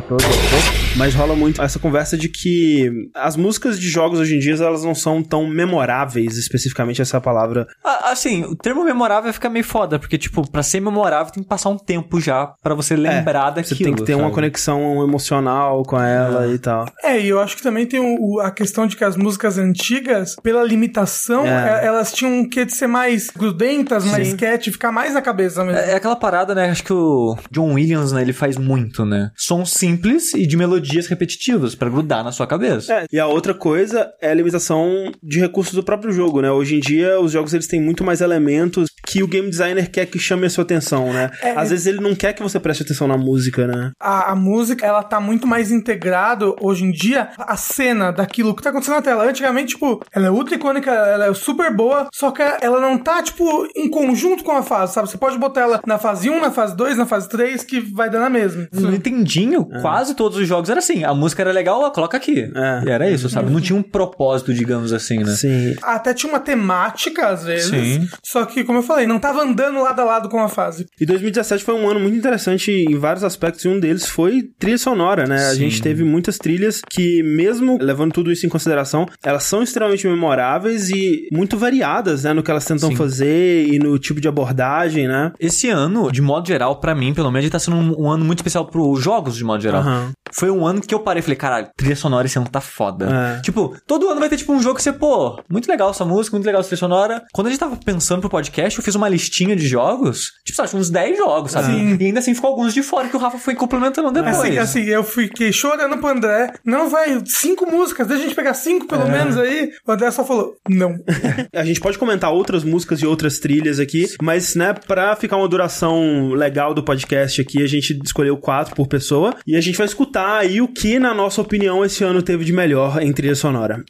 spoiler todo, mas rola muito essa conversa de que as músicas de jogos hoje em dia elas não são tão memoráveis, especificamente essa palavra. Ah, assim, o termo memorável fica meio foda, porque, tipo, pra ser memorável tem que passar um tempo já para você lembrar é, daquilo. Você tem que ter sabe? uma conexão emocional com ela ah. e tal. É, e eu acho que também tem o, a questão de que as músicas antigas, pela limitação, é. é elas tinham um quê de ser mais grudentas, Sim. mais cat, ficar mais na cabeça mesmo. É, é, aquela parada, né? Acho que o John Williams, né, ele faz muito, né? Sons simples e de melodias repetitivas para grudar na sua cabeça. É, e a outra coisa é a limitação de recursos do próprio jogo, né? Hoje em dia, os jogos eles têm muito mais elementos que o game designer quer que chame a sua atenção, né? É, Às vezes ele não quer que você preste atenção na música, né? A, a música, ela tá muito mais integrado hoje em dia a cena daquilo que tá acontecendo na tela. Antigamente, tipo, ela é ultra icônica, ela é super boa, só que ela não tá, tipo, em conjunto com a fase, sabe? Você pode botar ela na fase 1, na fase 2, na fase 3, que vai dar na mesma. No Nintendinho, é. quase todos os jogos era assim. A música era legal, ó, coloca aqui. É. E era isso, sabe? Não tinha um propósito, digamos assim, né? Sim. Até tinha uma temática, às vezes. Sim. Só que, como eu falei, não tava andando lado a lado com a fase. E 2017 foi um ano muito interessante em vários aspectos, e um deles foi trilha sonora, né? Sim. A gente teve muitas trilhas que, mesmo levando tudo isso em consideração, elas são extremamente memoráveis e muito variadas, né? No que elas tentam Sim. fazer e no tipo de abordagem, né? Esse ano, de modo geral, para mim, pelo menos, tá sendo um, um, ano muito especial pros jogos, de modo geral. Uhum. Foi um ano que eu parei e falei, caralho, trilha sonora esse ano tá foda. É. Tipo, todo ano vai ter, tipo, um jogo que você, pô, muito legal essa música, muito legal essa trilha sonora. Quando a gente tava pensando pro podcast, eu fiz uma listinha de jogos, tipo, sabe, uns 10 jogos, sabe? Sim. E ainda assim ficou alguns de fora que o Rafa foi complementando depois. Assim, assim eu fiquei chorando pro André. Não vai, cinco músicas, deixa a gente pegar cinco pelo é. menos aí. O André só falou, não. a gente pode comentar outras músicas e outras trilhas aqui, mas, né, pra ficar uma duração legal do podcast aqui, a gente escolheu quatro por pessoa e a gente vai escutar aí o que, na nossa opinião, esse ano teve de melhor em trilha sonora.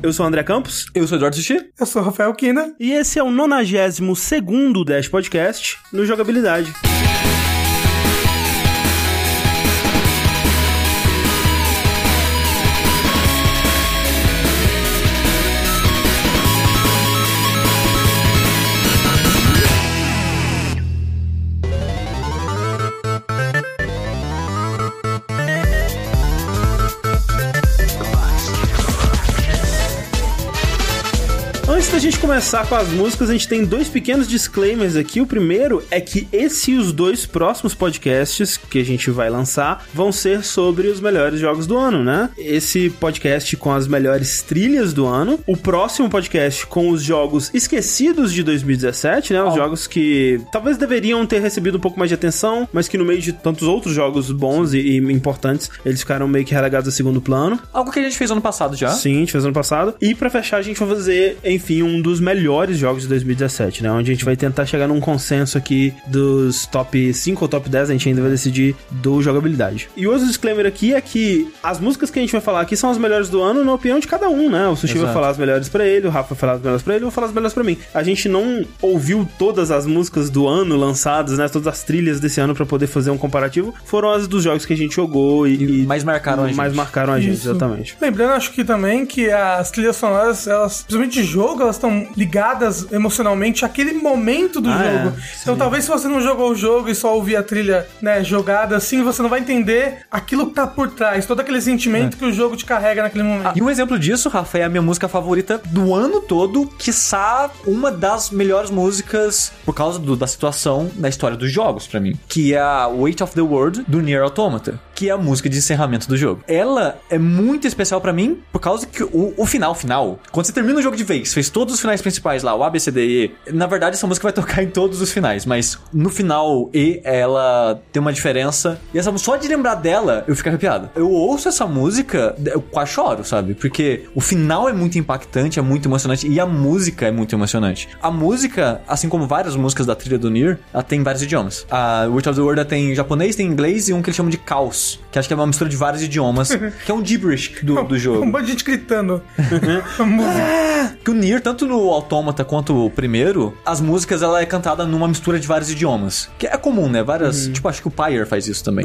Eu sou o André Campos. Eu sou o Eduardo Sushi. Eu sou o Rafael Kina. E esse é o 92 segundo Dash Podcast no Jogabilidade. Antes da gente começar com as músicas, a gente tem dois pequenos disclaimers aqui. O primeiro é que esse e os dois próximos podcasts que a gente vai lançar vão ser sobre os melhores jogos do ano, né? Esse podcast com as melhores trilhas do ano. O próximo podcast com os jogos esquecidos de 2017, né? Os oh. jogos que talvez deveriam ter recebido um pouco mais de atenção, mas que no meio de tantos outros jogos bons e, e importantes, eles ficaram meio que relegados a segundo plano. Algo que a gente fez ano passado já. Sim, a gente fez ano passado. E para fechar, a gente vai fazer, enfim, um dos melhores jogos de 2017, né? Onde a gente vai tentar chegar num consenso aqui dos top 5 ou top 10, a gente ainda vai decidir do jogabilidade. E o outro disclaimer aqui é que as músicas que a gente vai falar aqui são as melhores do ano na opinião de cada um, né? O Sushi Exato. vai falar as melhores para ele, o Rafa vai falar as melhores para ele, eu vou falar as melhores para mim. A gente não ouviu todas as músicas do ano lançadas, né? Todas as trilhas desse ano para poder fazer um comparativo. Foram as dos jogos que a gente jogou e, e mais marcaram a gente. Mais marcaram a gente, Isso. exatamente. Lembrando, acho que também que as trilhas sonoras, elas, principalmente de jogo, elas estão ligadas emocionalmente àquele momento do ah, jogo. É, então talvez se você não jogou o jogo e só ouvir a trilha, né, jogada assim, você não vai entender aquilo que tá por trás, todo aquele sentimento é. que o jogo te carrega naquele momento. Ah, e um exemplo disso, Rafa, é a minha música favorita do ano todo, que quiçá uma das melhores músicas por causa do, da situação na história dos jogos para mim, que é a Weight of the World do Nier Automata, que é a música de encerramento do jogo. Ela é muito especial para mim por causa que o, o final final, quando você termina o jogo de vez, fez todos os finais principais lá, o A, B, C, D, E. Na verdade, essa música vai tocar em todos os finais, mas no final E, ela tem uma diferença. E essa só de lembrar dela, eu fico arrepiado. Eu ouço essa música, eu quase choro, sabe? Porque o final é muito impactante, é muito emocionante e a música é muito emocionante. A música, assim como várias músicas da trilha do Nier, ela tem vários idiomas. A Witch of the World tem japonês, tem inglês e um que eles chamam de caos Que acho que é uma mistura de vários idiomas, que é um gibberish do, do jogo. Um monte de gente gritando. A música. Que o Nier, tanto no Automata quanto o primeiro, as músicas ela é cantada numa mistura de vários idiomas. Que é comum, né? Várias. Tipo, acho que o Pyre faz isso também.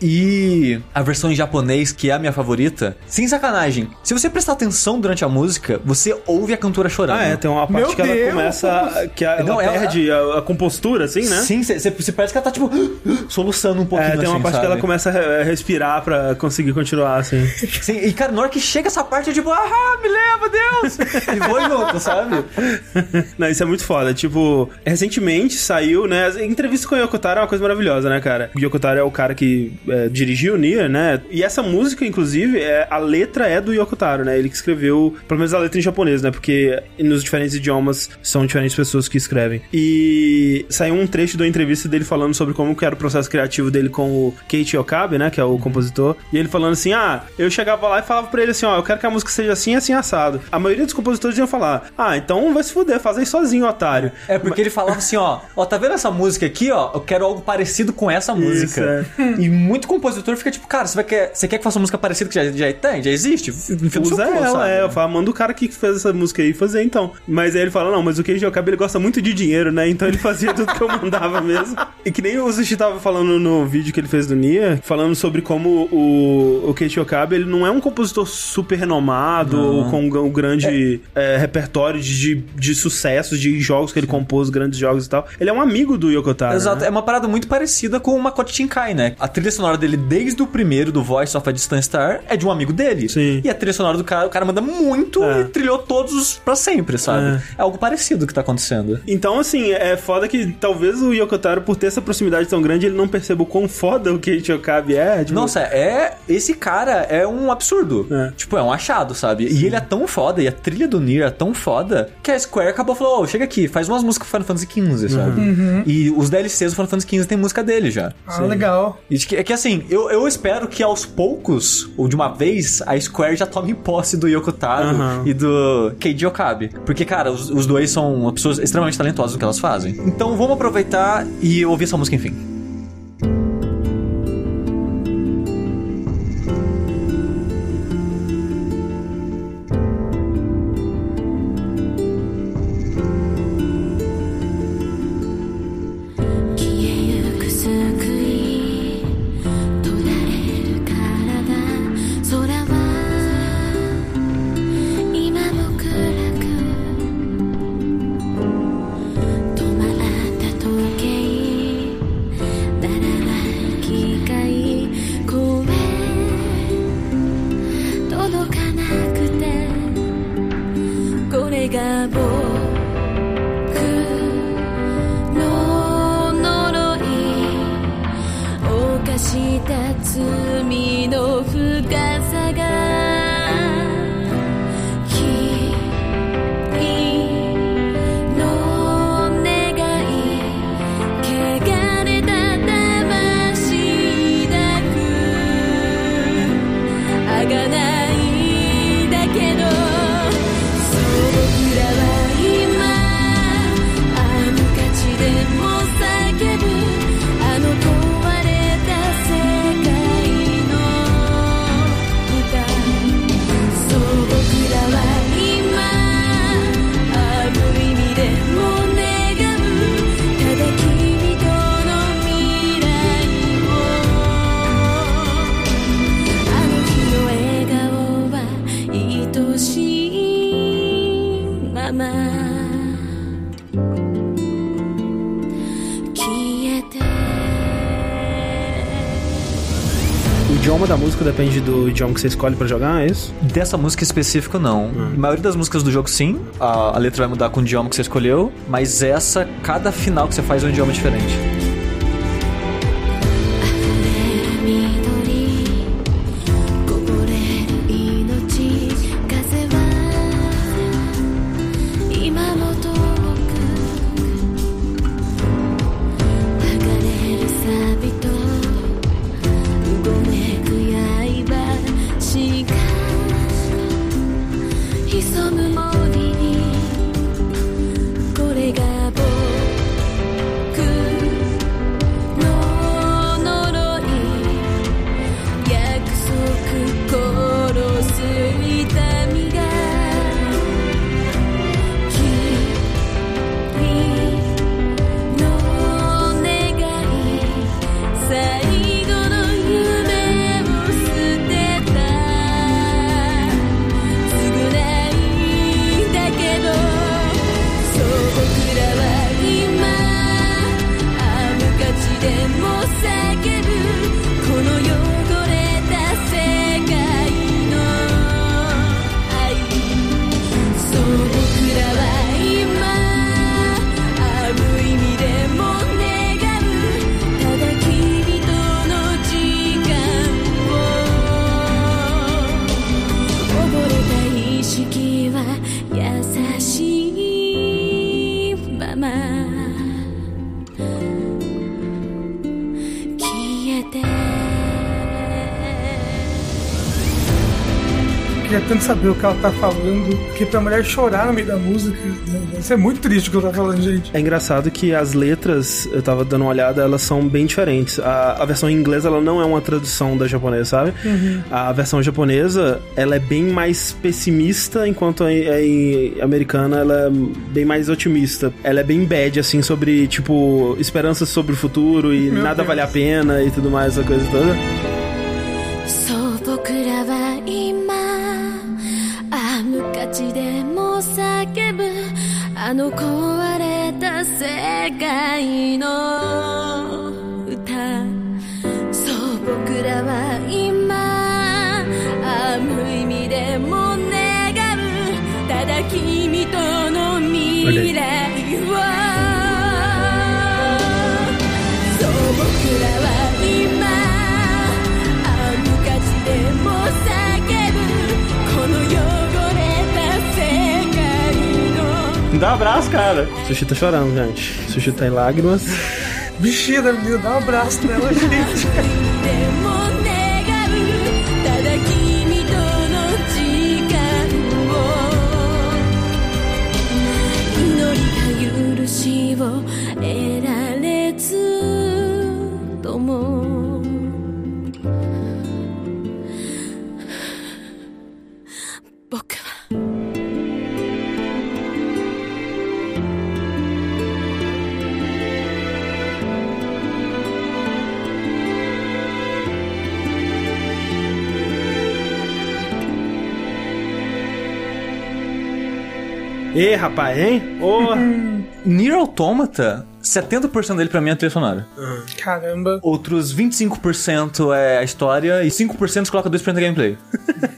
E a versão em japonês, que é a minha favorita, sem sacanagem. Se você prestar atenção durante a música, você ouve a cantora chorando. Ah, é, tem uma parte Meu que ela Deus! começa. que ela Não, ela- perde a, a compostura, assim, né? Sim, você parece que ela tá, tipo, soluçando um pouquinho É, tem uma assim, parte que sabe? ela começa a respirar pra conseguir continuar, assim. Sim, e cara, na hora que chega essa parte, eu tipo, ah, me leva, Deus! e vou junto, sabe? Não, isso é muito foda. Tipo, recentemente saiu, né? A entrevista com o Yokotaro é uma coisa maravilhosa, né, cara? O Yokotaro é o cara que é, dirigiu o Nier, né? E essa música, inclusive, é, a letra é do Yokotaro, né? Ele que escreveu, pelo menos a letra em japonês, né? Porque nos diferentes idiomas são diferentes pessoas que escrevem. E saiu um trecho da entrevista dele falando sobre como que era o processo criativo dele com o Keiichi Okabe, né? Que é o compositor. E ele falando assim: ah, eu chegava lá e falava pra ele assim: ó, eu quero que a música seja assim, assim, assado. A maioria dos compositores iam falar: ah, então vai se fuder, faz aí sozinho, otário. É porque ele falava assim, ó, ó, tá vendo essa música aqui, ó? Eu quero algo parecido com essa música. E muito compositor fica tipo, cara, você, vai quer, você quer que faça uma música parecida que já, já tem, já existe? Usa ela, sabe? é. Eu falo, manda o cara que fez essa música aí fazer então. Mas aí ele fala, não, mas o Keiji Okabe ele gosta muito de dinheiro, né? Então ele fazia tudo que eu mandava mesmo. E que nem o Sushi tava falando no vídeo que ele fez do Nia, falando sobre como o, o Keiji Okabe ele não é um compositor super renomado ou com um grande é, repertório de, de sucessos, de jogos que ele compôs, grandes jogos e tal. Ele é um amigo do Yokotaro. Exato, né? é uma parada muito parecida com o Makoto Shinkai, né? A trilha sonora dele, desde o primeiro, do Voice of a Distant Star, é de um amigo dele. Sim. E a trilha sonora do cara, o cara manda muito É. e trilhou todos pra sempre, sabe? É, algo parecido que tá acontecendo. Então, assim, é foda que talvez o Yokotaro, por ter essa proximidade tão grande, ele não perceba o quão foda o Keiichi Okabe é. Tipo, Nossa, é. Esse cara é um absurdo. É. Tipo, é um achado, sabe? E ele é tão foda, e a trilha do Nier é tão foda, que a Square acabou falando: Ô, chega aqui, faz umas músicas Final Fantasy XV, sabe? E os DLCs do Final Fantasy XV tem música dele já. Ah, legal. E é que assim, eu, eu espero que aos poucos, ou de uma vez, a Square já tome posse do Yokotaro Aham. e do Keiji Okabe. Porque, cara, os, os dois são pessoas extremamente talentosas no que elas fazem. Então vamos aproveitar e ouvir essa música, enfim. Idioma que você escolhe pra jogar, é isso? Dessa música específica, não. A maioria das músicas do jogo, sim. A, a letra vai mudar com o idioma que você escolheu. Mas essa, cada final que você faz é um idioma diferente.「saber o que ela tá falando, porque pra mulher chorar no meio da música, né? isso é muito triste o que ela tá falando, gente. É engraçado que as letras, eu tava dando uma olhada, elas são bem diferentes. A, a versão em inglês, ela não é uma tradução da japonesa, sabe? A versão japonesa, ela é bem mais pessimista, enquanto a, a- a americana, ela é bem mais otimista. Ela é bem bad, assim, sobre, tipo, esperanças sobre o futuro e Meu nada Deus. vale a pena e tudo mais, essa coisa toda. そう僕らは今 あの壊れた世界の歌。そう僕らは今あ無意味でも願う。ただ君との未来を。Dá um abraço, cara. Sushi tá chorando, gente. Sushi tá em lágrimas. Bichinha da menina, dá um abraço nela, gente. で Ê, rapaz, hein? Ô, Nier Automata, 70% dele pra mim é trilha sonora. Caramba. Outros 25% é a história e 5% você coloca 2% da gameplay.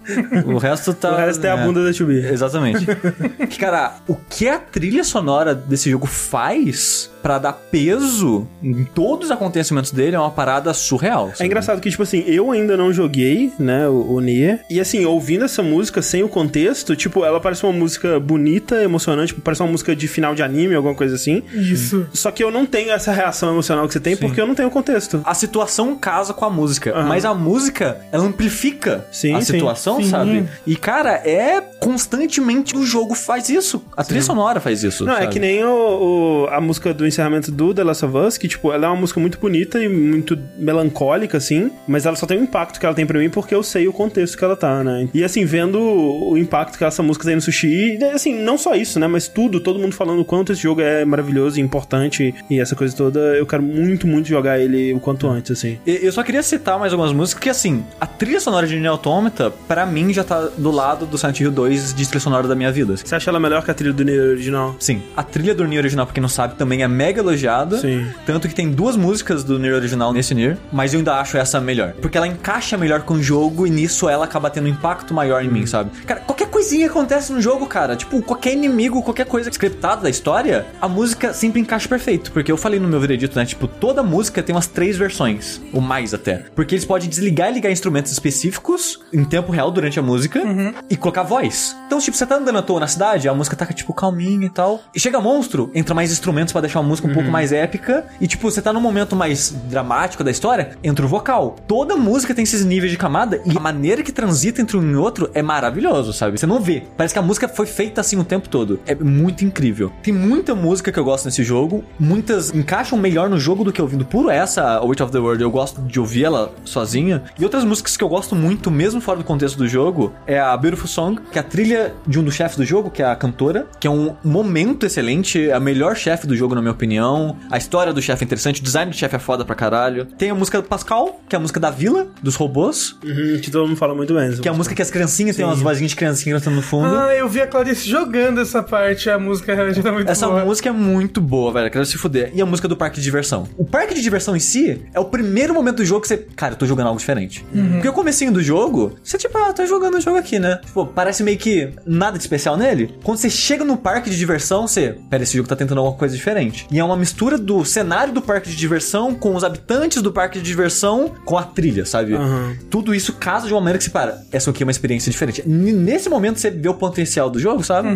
o resto tá. o resto é a bunda da 2B. Exatamente. que, cara, o que a trilha sonora desse jogo faz pra dar peso em todos os acontecimentos dele é uma parada surreal. É sabe? engraçado que, tipo assim, eu ainda não joguei, né, o, o Nier. E assim, ouvindo essa música sem o contexto, tipo, ela parece uma música bonita, emocionante, tipo, parece uma música de final de anime, alguma coisa assim. Isso. Só que eu não tenho essa reação emocional que você tem porque eu não tenho contexto. A situação casa com a música, Aham. mas a música, ela amplifica Sim, a sim. Sim. sabe? E, cara, é constantemente o jogo faz isso. A trilha sonora faz isso. Não, é sabe? que nem o, o- a música do encerramento do The Last of Us, que, tipo, ela é uma música muito bonita e muito melancólica, assim, mas ela só tem o impacto que ela tem pra mim porque eu sei o contexto que ela tá, né? E, assim, vendo o impacto que essa música tem no sushi, e, assim, não só isso, né? Mas tudo, todo mundo falando o quanto esse jogo é maravilhoso e importante e essa coisa toda, eu quero muito, muito jogar ele o quanto antes, assim. Eu só queria citar mais algumas músicas, porque assim, a trilha sonora de Nier Automata, pra mim, já tá do lado do Silent Hill 2 de trilha sonora da minha vida. Você acha ela melhor que a trilha do Nier original? Sim, a trilha do Nier original, pra quem não sabe, também é mega elogiada. Sim. Tanto que tem duas músicas do Nier original nesse Nier, mas eu ainda acho essa melhor. Porque ela encaixa melhor com o jogo e nisso ela acaba tendo um impacto maior em mim, sabe? Cara, qualquer coisinha que acontece no jogo, cara, tipo, qualquer inimigo, qualquer coisa scriptada da história, a música sempre encaixa perfeito. Porque eu falei no meu veredito, né? Tipo, toda música tem umas três versões, ou mais até. Porque eles podem desligar e ligar instrumentos específicos em tempo real durante a música e colocar voz. Então, tipo, você tá andando à toa na cidade, a música tá, tipo, calminha e tal. E chega monstro, entra mais instrumentos pra deixar a música um pouco mais épica. E, tipo, você tá num momento mais dramático da história, entra o vocal. Toda música tem esses níveis de camada e a maneira que transita entre um e outro é maravilhoso, sabe? Você não vê. Parece que a música foi feita assim o tempo todo. É muito incrível. Tem muita música que eu gosto nesse jogo. Muitas encaixam melhor no jogo do que ouvindo puro essa, a Witch of the World. Eu gosto de ouvir ela sozinha. E outras músicas que eu gosto muito, mesmo fora do contexto do jogo, é a Beautiful Song, que é a trilha de um dos chefes do jogo, que é a cantora, que é um momento excelente, é a melhor chefe do jogo, na minha opinião. A história do chefe é interessante, o design do chefe é foda pra caralho. Tem a música do Pascal, que é a música da vila, dos robôs, Uhum, que todo mundo fala muito bem. que é a música que as criancinhas têm umas vozinhas de criancinha cantando no fundo. Ah, eu vi a Clarice jogando essa parte, a música realmente tá muito Essa boa. música é muito boa, velho. Aquela se fuder. E a música do parque de diversão. O parque de diversão em si é o primeiro momento do jogo que você. Cara, eu tô jogando algo diferente. Porque o comecinho do jogo, você tipo, ah, tô jogando o jogo aqui, né? Tipo, parece meio que nada de especial nele. Quando você chega no parque de diversão, você. Pera, esse jogo tá tentando alguma coisa diferente. E é uma mistura do cenário do parque de diversão com os habitantes do parque de diversão com a trilha, sabe? Aham. Tudo isso casa de uma maneira que você para. Essa aqui é uma experiência diferente. N- Nesse momento você vê o potencial do jogo, sabe?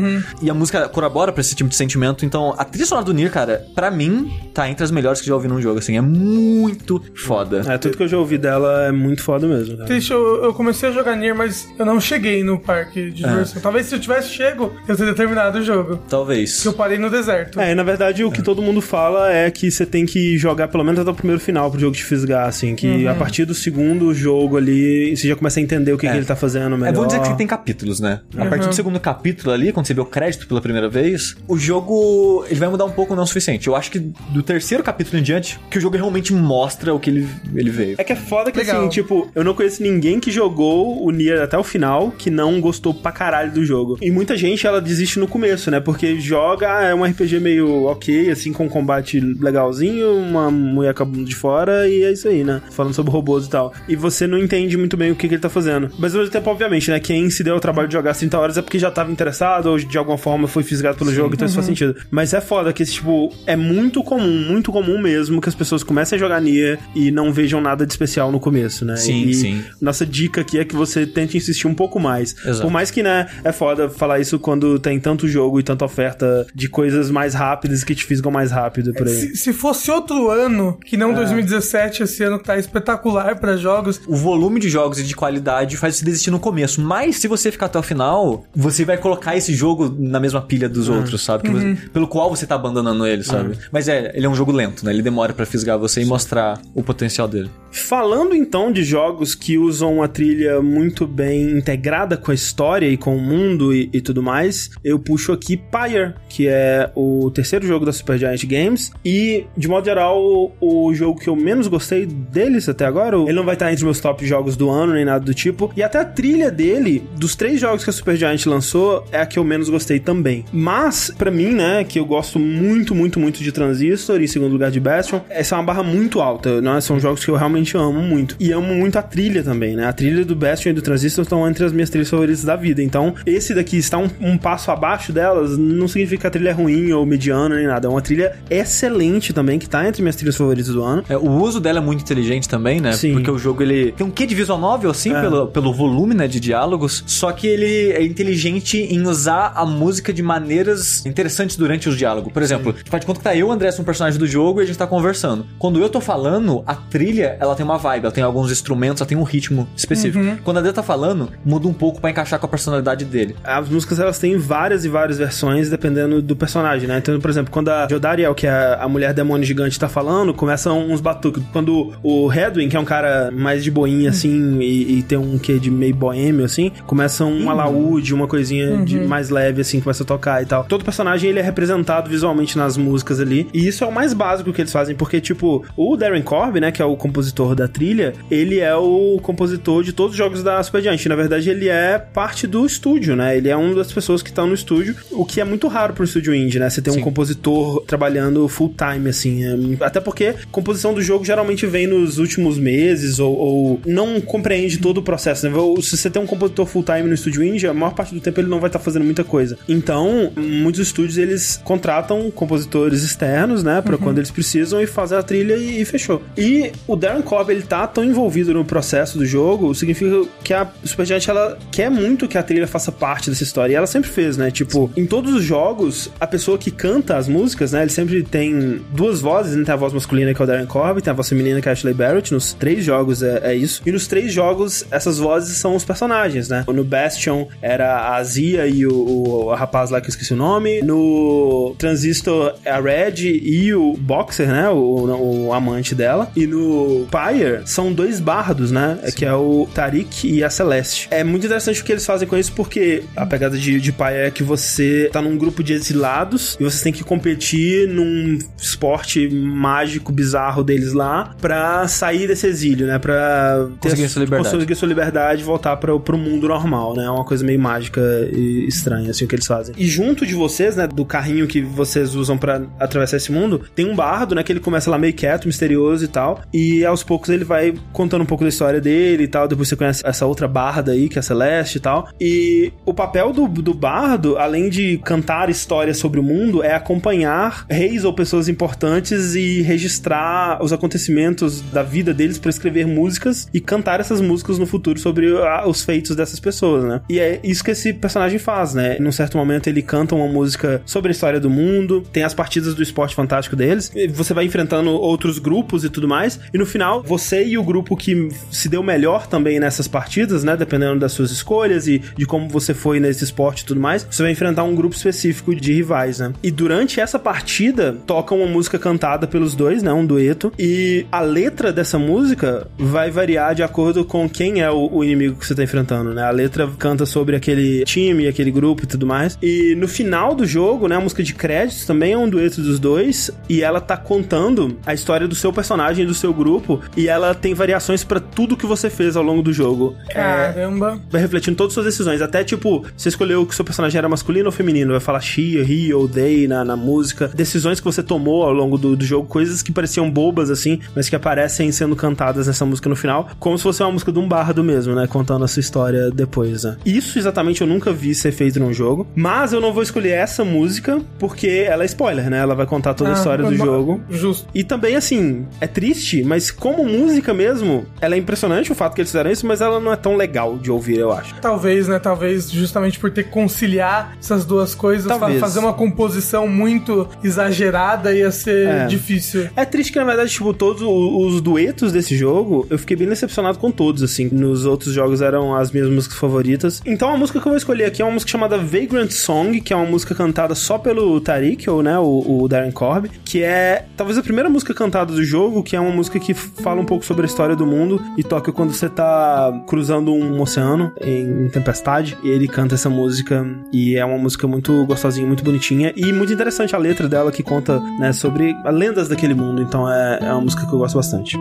E a música corrobora pra esse tipo de sentimento. Então, a trilha sonora do Nier, cara, pra mim, tá entre as melhores que já ouvi num jogo, assim. É muito foda. É, tudo que eu já ouvi dela é muito foda mesmo, cara. Triste, eu, eu comecei a jogar Nier, mas eu não cheguei no parque de diversão. Talvez se eu tivesse chego, eu teria terminado o jogo. Talvez. Porque eu parei no deserto. É, e na verdade o que todo mundo fala é que você tem que jogar pelo menos até o primeiro final pro jogo te fisgar, assim. Que a partir do segundo jogo ali, você já começa a entender o que, que ele tá fazendo melhor. É, vamos dizer que tem capítulos, né? A partir do segundo capítulo ali, quando você vê o crédito pela primeira vez, o jogo ele vai mudar um pouco, não o suficiente. Eu acho que do terceiro capítulo em diante, que o jogo realmente mostra o que ele, ele veio. É que é foda que Legal. assim, tipo, eu não conheço ninguém que jogou o Nier até o final que não gostou pra caralho do jogo. E muita gente, ela desiste no começo, né? Porque joga, ah, é um RPG meio ok, assim, com combate legalzinho, uma mulher com a bunda de fora e é isso aí, né? Falando sobre robôs e tal. E você não entende muito bem o que, que ele tá fazendo. Mas ao mesmo tempo, obviamente, né? Quem se deu o trabalho de jogar 30 horas é porque já tava interessado ou de alguma forma foi fisgado pelo jogo, então isso faz sentido. Mas é foda que, tipo, é muito comum, muito comum mesmo que as pessoas comecem a jogar Nier e não vejam nada de especial no começo, né? Sim, e sim. Nossa dica aqui é que você tente insistir um pouco mais. Exato. Por mais que, né, é foda falar isso quando tem tanto jogo e tanta oferta de coisas mais rápidas que te fisgam mais rápido por aí. Se, se fosse outro ano, que não 2017, esse ano que tá espetacular pra jogos, O volume de jogos e de qualidade faz você desistir no começo. Mas se você ficar até o final, você vai colocar esse jogo na mesma pilha dos outros, sabe? Que você- pelo qual você tá abandonando ele, sabe? Mas é, ele é um jogo lento, né? Ele demora pra fisgar você e mostrar o potencial dele. Falando então de jogos que usam uma trilha muito bem integrada com a história e com o mundo e, e tudo mais, eu puxo aqui Pyre, que é o terceiro jogo da Supergiant Games e, de modo geral, o, o jogo que eu menos gostei deles até agora. Ele não vai estar entre meus top jogos do ano nem nada do tipo. E até a trilha dele, dos três jogos que a Supergiant lançou, é a que eu menos gostei também. Mas, pra mim, né, que eu gosto muito, muito, muito de Transistor, em segundo lugar de Bastion, essa é uma barra muito alta, né? São jogos que eu realmente amo muito. E amo muito a trilha também, né? A trilha do Bastion e do Transistor estão entre as minhas trilhas favoritas da vida. Então, esse daqui está um, um passo abaixo delas, não significa que a trilha é ruim ou mediana nem nada. É uma trilha excelente também, que tá entre minhas trilhas favoritas do ano. É, o uso dela é muito inteligente também, né? Sim. Porque o jogo ele tem um quê de visual novel, assim, É. pelo, pelo volume, né, de diálogos. Só que ele é inteligente em usar a música de maneiras interessantes durante os diálogos. Por exemplo, faz de conta que tá eu, o André, um personagem do jogo e a gente tá conversando. Quando eu tô falando, a trilha, ela tem uma vibe, ela tem alguns instrumentos, ela tem um ritmo específico. Quando a André tá falando, muda um pouco pra encaixar com a personalidade dele. As músicas elas têm várias e várias versões dependendo do personagem, né? Então, por exemplo, quando a Jodariel, que é a mulher demônio gigante, tá falando, começam uns batuques. Quando o Redwin, que é um cara mais de boinha, assim, e, e tem um quê de meio boêmio, assim, começa um alaúde, uma coisinha de mais leve, assim, começa a tocar e tal. Todo personagem, ele é representado visualmente nas músicas ali, e isso é o mais básico que eles fazem, porque, tipo, o Darren Corb, né, que é o compositor da trilha, ele é o compositor de todos os jogos da Supergiant. Na verdade, ele é parte do estúdio, né? Ele é uma das pessoas que estão no estúdio, o que é muito raro pro estúdio indie, né? Você tem um compositor trabalhando full time, assim. é- até porque composição do jogo geralmente vem nos últimos meses ou, ou não compreende todo o processo, né? Se você tem um compositor full time no estúdio indie, a maior parte do tempo ele não vai estar fazendo muita coisa. Então, muitos estúdios eles contratam compositores externos, né? Pra quando eles precisam e fazem a trilha e, e fechou. E o Darren Cobb, ele tá tão envolvido no processo do jogo, significa que a Supergiant, ela quer muito que a trilha faça parte dessa história. E ela sempre fez, né? Tipo, em todos os jogos, a pessoa que canta as músicas, né? Ele sempre tem duas vozes, né? Tem a voz masculina que é o Darren Cobb, tem a voz feminina que é a Ashley Barrett. Nos três jogos é, é isso. E nos três jogos, essas vozes são os personagens, né? No Bastion era a Zia e o, o rapaz lá que eu esqueci o nome. No Transistor é a Red e o Boxer, né? O, o amante dela. E no Pyre são dois bardos, né? Que é o Tarik e a Celeste. É muito interessante o que eles fazem com isso, porque a pegada de, de Pyre é que você tá num grupo de exilados e você tem que competir num esporte mágico, bizarro deles lá, pra sair desse exílio, né? Pra Conseguir sua liberdade. conseguir sua liberdade e voltar para pro mundo normal, né? É uma coisa meio mágica e estranha, assim, o que eles fazem. E junto de vocês, né, do carrinho que vocês usam pra atravessar esse mundo, tem um bardo, né? Que ele começa lá meio quieto, misterioso e tal. E aos poucos ele vai contando um pouco da história dele e tal. Depois você conhece essa outra barda aí, que é a Celeste e tal. E o papel do, do bardo, além de cantar histórias sobre o mundo, é acompanhar reis ou pessoas importantes e registrar os acontecimentos da vida deles para escrever músicas e cantar essas músicas no futuro sobre a- os feitos dessas pessoas, né? E é isso que esse personagem faz, né? Num certo momento ele canta uma música sobre a história do mundo, tem as partidas do esporte fantástico deles, você vai enfrentando outros grupos e tudo mais, e no final você e o grupo que se deu melhor também nessas partidas, né? Dependendo das suas escolhas e de como você foi nesse esporte e tudo mais, você vai enfrentar um grupo específico de rivais, né? E durante essa partida toca uma música cantada pelos dois, né? Um dueto, e a letra dessa música vai variar de acordo com quem é o, o inimigo que você tá enfrentando, né? A letra canta sobre aquele time, aquele grupo e tudo mais. E no final do jogo, né? A música de créditos também é um dueto dos dois, e ela tá contando a história do seu personagem do seu grupo, e ela tem variações pra tudo que você fez ao longo do jogo. Caramba. vai refletindo todas as suas decisões. Até, tipo, você escolheu que seu personagem era masculino ou feminino. Vai falar she, he ou they na, na música. Decisões que você tomou ao longo do, do jogo. Coisas que pareciam bobas, assim, mas que aparecem sendo cantadas nessa música no final. Como se fosse uma música de um bardo mesmo, né? Contando a sua história depois, né? Isso exatamente eu nunca vi ser feito num jogo. Mas eu não vou escolher essa música porque ela é spoiler, né? Ela vai contar toda a Ah, história do jogo. Justo. E também, assim, é triste, mas como música mesmo, ela é impressionante o fato que eles fizeram isso, mas ela não é tão legal de ouvir, eu acho. Talvez, né? Talvez justamente por ter que conciliar essas duas coisas, Talvez. fazer uma composição muito exagerada ia ser É. difícil. É triste que, na verdade, tipo, todos os duetos desse jogo, eu fiquei bem decepcionado com todos, assim. Nos outros jogos eram as minhas músicas favoritas. Então a música que eu vou escolher aqui é uma música chamada Vagrant Song, que é uma música cantada só pelo Tariq, ou, né, o, o Darren Korb, que é talvez a primeira música cantada do jogo, que é uma música que fala um pouco sobre a história do mundo e toca quando você tá cruzando um oceano em tempestade, e ele canta essa música, e é uma música muito gostosinha, muito bonitinha, e muito interessante a letra dela, que conta, né, sobre as lendas daquele mundo, então é, é uma música que eu gosto bastante.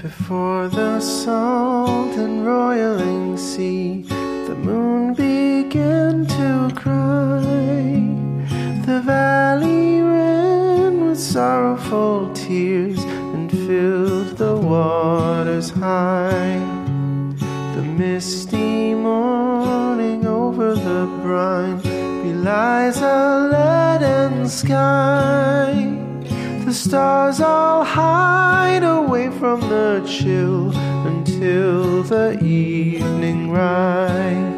Before the salt and roiling sea, the moon began to cry. The valley ran with sorrowful tears and filled the waters high. The misty morning over the brine belies a leaden sky. The stars all hide away from the chill until the evening rise.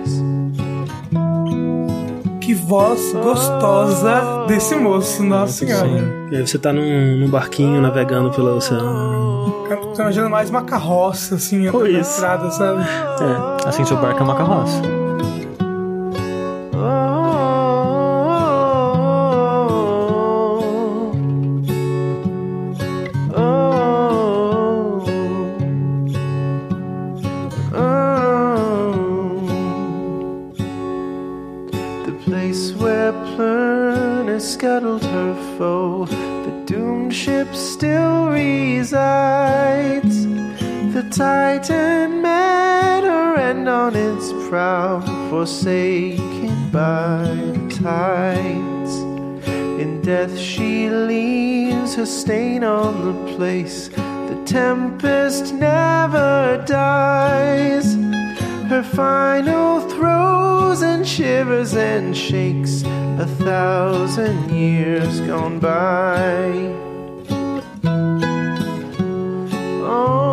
Voz gostosa desse moço, nossa senhora. E aí você tá num, num barquinho navegando pelo oceano. Eu tô imaginando mais uma carroça, assim, Ou na estrada, sabe? É. Assim, seu barco é uma carroça. The doomed ship still resides. The Titan met her end on its prow, forsaken by the tides. In death she leaves her stain on the place. The tempest never dies. Her final throes and shivers and shakes a thousand years gone by. Oh,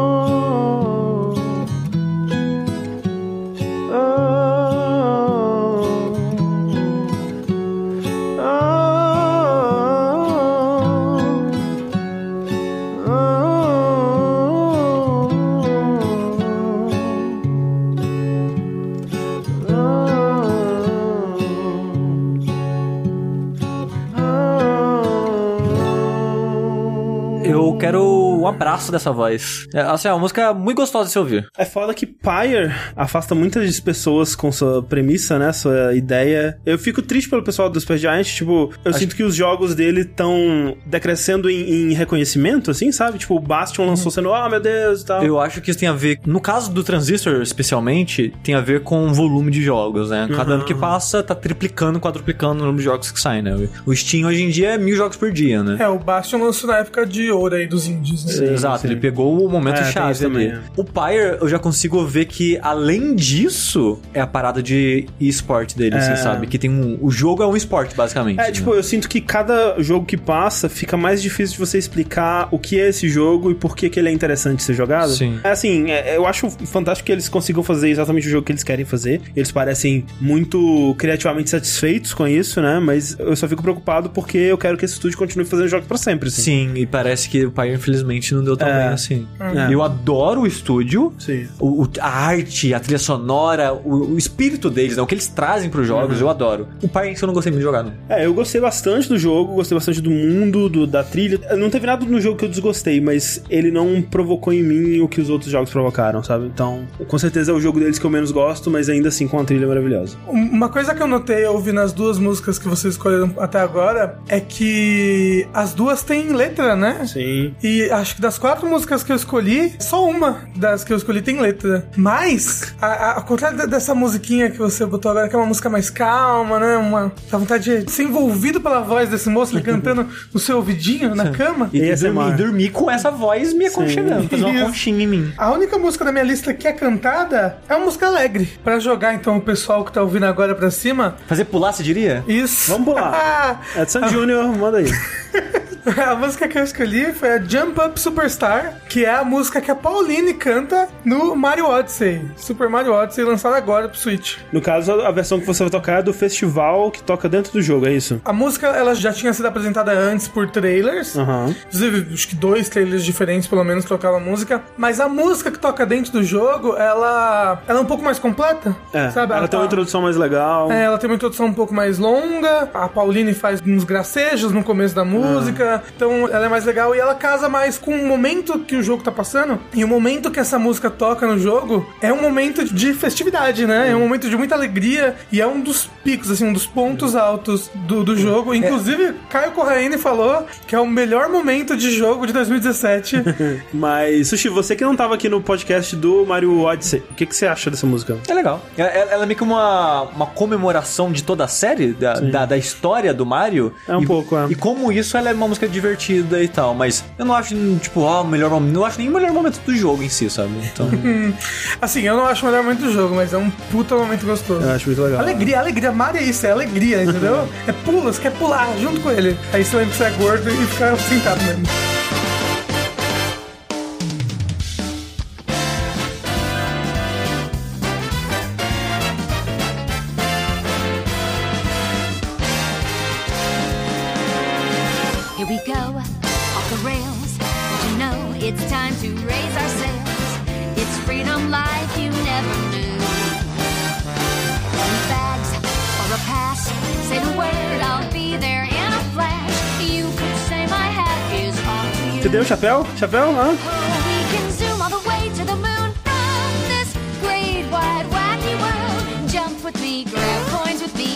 abraço dessa voz. É, assim, é uma música muito gostosa de se ouvir. É foda que Pyre afasta muitas pessoas com sua premissa, né? Sua ideia. Eu fico triste pelo pessoal do Super Giant, tipo, eu sinto que os jogos dele estão decrescendo em, em reconhecimento, assim, sabe? Tipo, o Bastion lançou sendo, oh meu Deus e tal. Eu acho que isso tem a ver, no caso do Transistor especialmente, tem a ver com o volume de jogos, né? Cada ano que passa, tá triplicando, quadruplicando o número de jogos que saem, né? O Steam hoje em dia é mil jogos por dia, né? É, o Bastion lançou na época de ouro aí dos indies, né? Sim, Exato, sim. ele pegou o momento É, chave ali. também. O Pyre, eu já consigo ver que, além disso, é a parada de esporte dele, assim, É. sabe? Que tem um. O jogo é um esporte, basicamente. É, né? tipo, eu sinto que cada jogo que passa fica mais difícil de você explicar o que é esse jogo e por que, que ele é interessante ser jogado. Sim. É assim, é, eu acho fantástico que eles consigam fazer exatamente o jogo que eles querem fazer. Eles parecem muito criativamente satisfeitos com isso, né? Mas eu só fico preocupado porque eu quero que esse estúdio continue fazendo jogos pra sempre, assim. Sim, e parece que o Pyre, infelizmente, não deu tão É. bem assim. É. Eu adoro o estúdio, Sim. o, o- a arte, a trilha sonora, o, o espírito deles, né? O que eles trazem pros jogos, eu adoro. O si eu não gostei muito de jogar, não. É, eu gostei bastante do jogo, gostei bastante do mundo, do- da trilha. Não teve nada no jogo que eu desgostei, mas ele não provocou em mim o que os outros jogos provocaram, sabe? Então, com certeza é o jogo deles que eu menos gosto, mas ainda assim com a trilha maravilhosa. Uma coisa que eu notei ouvindo as duas músicas que vocês escolheram até agora é que as duas têm letra, né? Sim. E acho que das quatro músicas que eu escolhi, só uma das que eu escolhi tem letra. Mas, a, a, ao contrário de- dessa musiquinha que você botou agora, que é uma música mais calma, né? Uma, dá vontade de ser envolvido pela voz desse moço, ele cantando no seu ouvidinho, na cama. E, ASMR. dormir, dormir com essa voz me aconchegando, fazer uma Isso. conchinha em mim. A única música da minha lista que é cantada é uma música alegre. Pra jogar, então, o pessoal que tá ouvindo agora pra cima. Fazer pular, você diria? Isso. Vamos pular. Edson Júnior, manda aí. A música que eu escolhi foi a Jump Up Superstar, que é a música que a Pauline canta no Mario Odyssey. Super Mario Odyssey, lançado agora pro Switch. No caso, a versão que você vai tocar é do festival que toca dentro do jogo, é isso? A música, ela já tinha sido apresentada antes por trailers. Aham. Inclusive, acho que dois trailers diferentes, pelo menos, tocaram a música. Mas a música que toca dentro do jogo, ela, ela é um pouco mais completa. É, sabe? ela tem uma tá- introdução mais legal. É, ela tem uma introdução um pouco mais longa. A Pauline faz uns gracejos no começo da música. Então ela é mais legal e ela casa mais com o momento que o jogo tá passando. E o momento que essa música toca no jogo é um momento de festividade, né? É um momento de muita alegria e é um dos picos, assim, um dos pontos altos do, do jogo. Inclusive, Caio Corraine falou que é o melhor momento de jogo de 2017. Mas, Sushi, você que não tava aqui no podcast do Mario Odyssey, o que, que você acha dessa música? É legal. Ela, ela é meio que uma, uma comemoração de toda a série, da, da, da história do Mario. É um e, pouco, é. E como isso ela é uma música divertida e tal. Mas eu não acho, tipo, ó, o melhor momento. Não acho nem o melhor momento do jogo em si, sabe? Então. assim, eu não acho o melhor momento do jogo, mas é um puta momento gostoso. Eu acho muito legal. Alegria, alegria. Mario é isso, é alegria, entendeu? é pula, você quer pular junto com ele. Aí você lembra que você é gordo e fica sentado mesmo.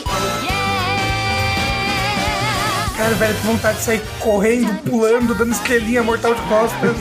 Oh yeah. Cara, velho, que vontade de sair correndo, pulando, dando estrelinha mortal de costas.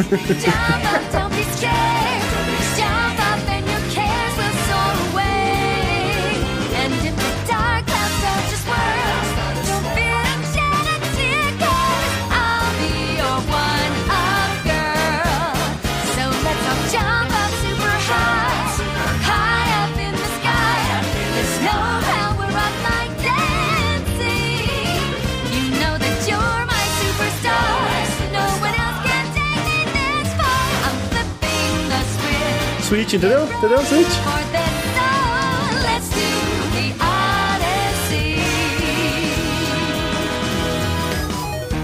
Switch entendeu? Entendeu? Switch?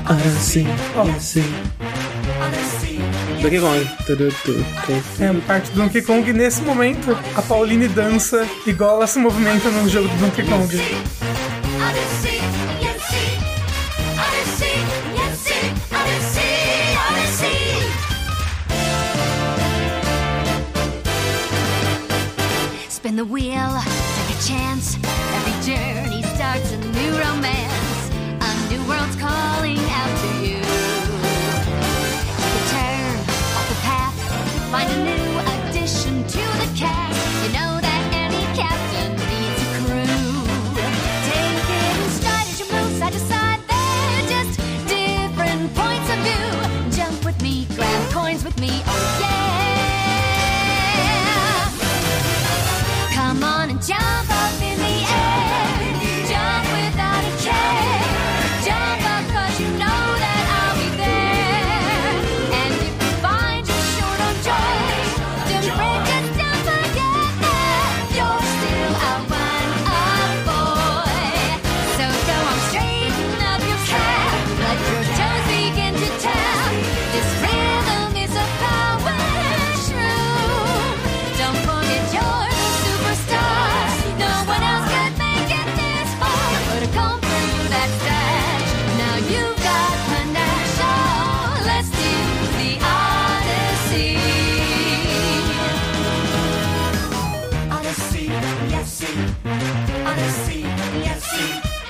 Odyssey. Donkey Kong. É parte do Donkey Kong. Nesse momento, a Pauline dança igual ela se movimenta no jogo do Donkey Kong.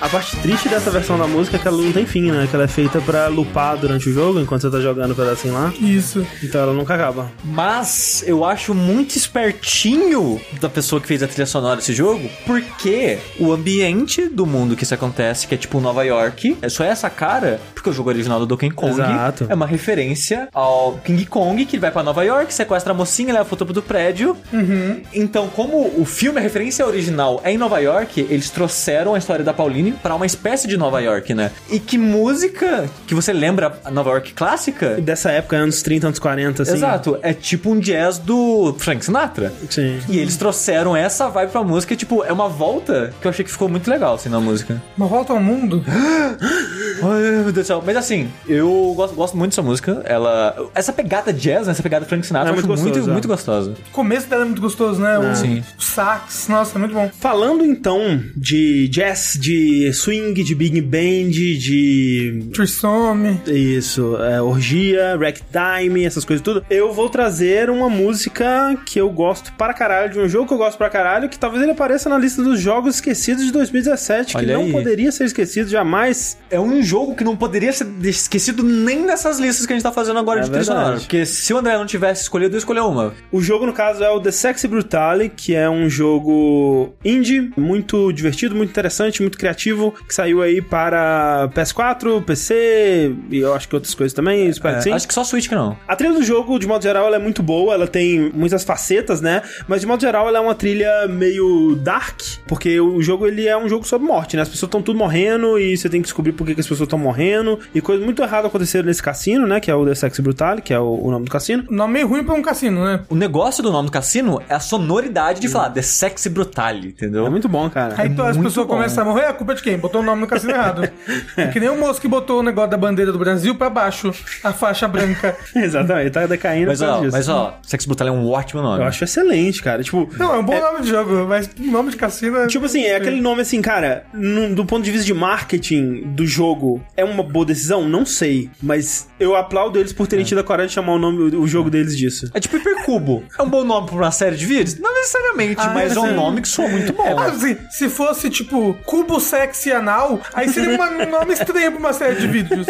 A parte triste dessa versão da música é que ela não tem fim, né? Que ela é feita pra lupar durante o jogo, enquanto você tá jogando o pedacinho lá. Isso. Então ela nunca acaba. Mas eu acho muito espertinho da pessoa que fez a trilha sonora desse jogo, porque o ambiente do mundo que isso acontece, que é tipo Nova York, é só essa cara, porque o jogo original do Donkey Kong Exato. é uma referência ao King Kong, que vai pra Nova York, sequestra a mocinha, leva pro topo do prédio. Então, como o filme, a referência original é em Nova York, eles trouxeram a história da Pauline pra uma espécie de Nova York, né? E que música que você lembra a Nova York clássica? E dessa época, anos 30, anos 40, assim. Exato, é tipo um jazz do Frank Sinatra. Sim. E eles trouxeram essa vibe pra música, e, tipo, é uma volta que eu achei que ficou muito legal, assim, na música. Uma volta ao mundo. Ai, meu Deus do céu. Mas assim, eu gosto, gosto muito dessa música. Ela. Essa pegada jazz, né? Essa pegada Frank Sinatra, É muito muito, gostoso, muito, é. gostosa. O começo dela é muito gostoso, né? O, Sim. o sax, nossa, é muito bom. Falando então de jazz, de swing, de big band, de. Trissome. Isso, é, orgia, ragtime, essas coisas tudo. Eu vou trazer uma música que eu gosto para caralho, de um jogo que eu gosto para caralho, que talvez ele apareça na lista dos jogos esquecidos de 2017, que Olha não aí. poderia ser esquecido jamais. É um jogo que não poderia ser esquecido nem nessas listas que a gente tá fazendo agora É de trilha sonora. Porque se o André não tivesse escolhido, eu escolhi uma. O jogo, no caso, é o The Sexy Brutale, que é um jogo indie, muito divertido, muito interessante, muito criativo, que saiu aí para PS4, PC e eu acho que outras coisas também, espero É, que sim. acho que só Switch que não. A trilha do jogo, de modo geral, ela é muito boa, ela tem muitas facetas, né? Mas de modo geral, ela é uma trilha meio dark, porque o jogo ele é um jogo sobre morte, né? As pessoas estão tudo morrendo e você tem que descobrir por que, que as pessoas estão morrendo. E coisas muito erradas aconteceram nesse cassino, né? Que é o The Sexy Brutale, que é o, o nome do cassino. Nome meio ruim pra um cassino, né? O negócio do nome do cassino é a sonoridade de falar The Sexy Brutale, entendeu? É muito bom, cara. Aí então as pessoas bom. começam a morrer, a culpa é de quem? Botou o nome no cassino errado. É que nem o moço que botou o negócio da bandeira do Brasil pra baixo, a faixa branca. Exatamente, tá decaindo Mas por causa ó, disso. mas ó, Sexy Brutale é um ótimo nome. Eu acho excelente, cara. Tipo, Não, é um bom nome de jogo, mas nome de cassino é... Tipo assim, é aquele nome assim, cara, num- do ponto de vista de marketing do jogo, é uma boa decisão? Não sei. Mas eu aplaudo eles por terem tido a coragem de chamar o nome, o jogo deles disso. É tipo Hipercubo. É um bom nome pra uma série de vídeos? Não necessariamente, Ah, mas é um nome que soa muito bom. Mas, assim, se fosse, tipo, cubo sexy anal, aí seria uma- um nome estranho pra uma série de vídeos.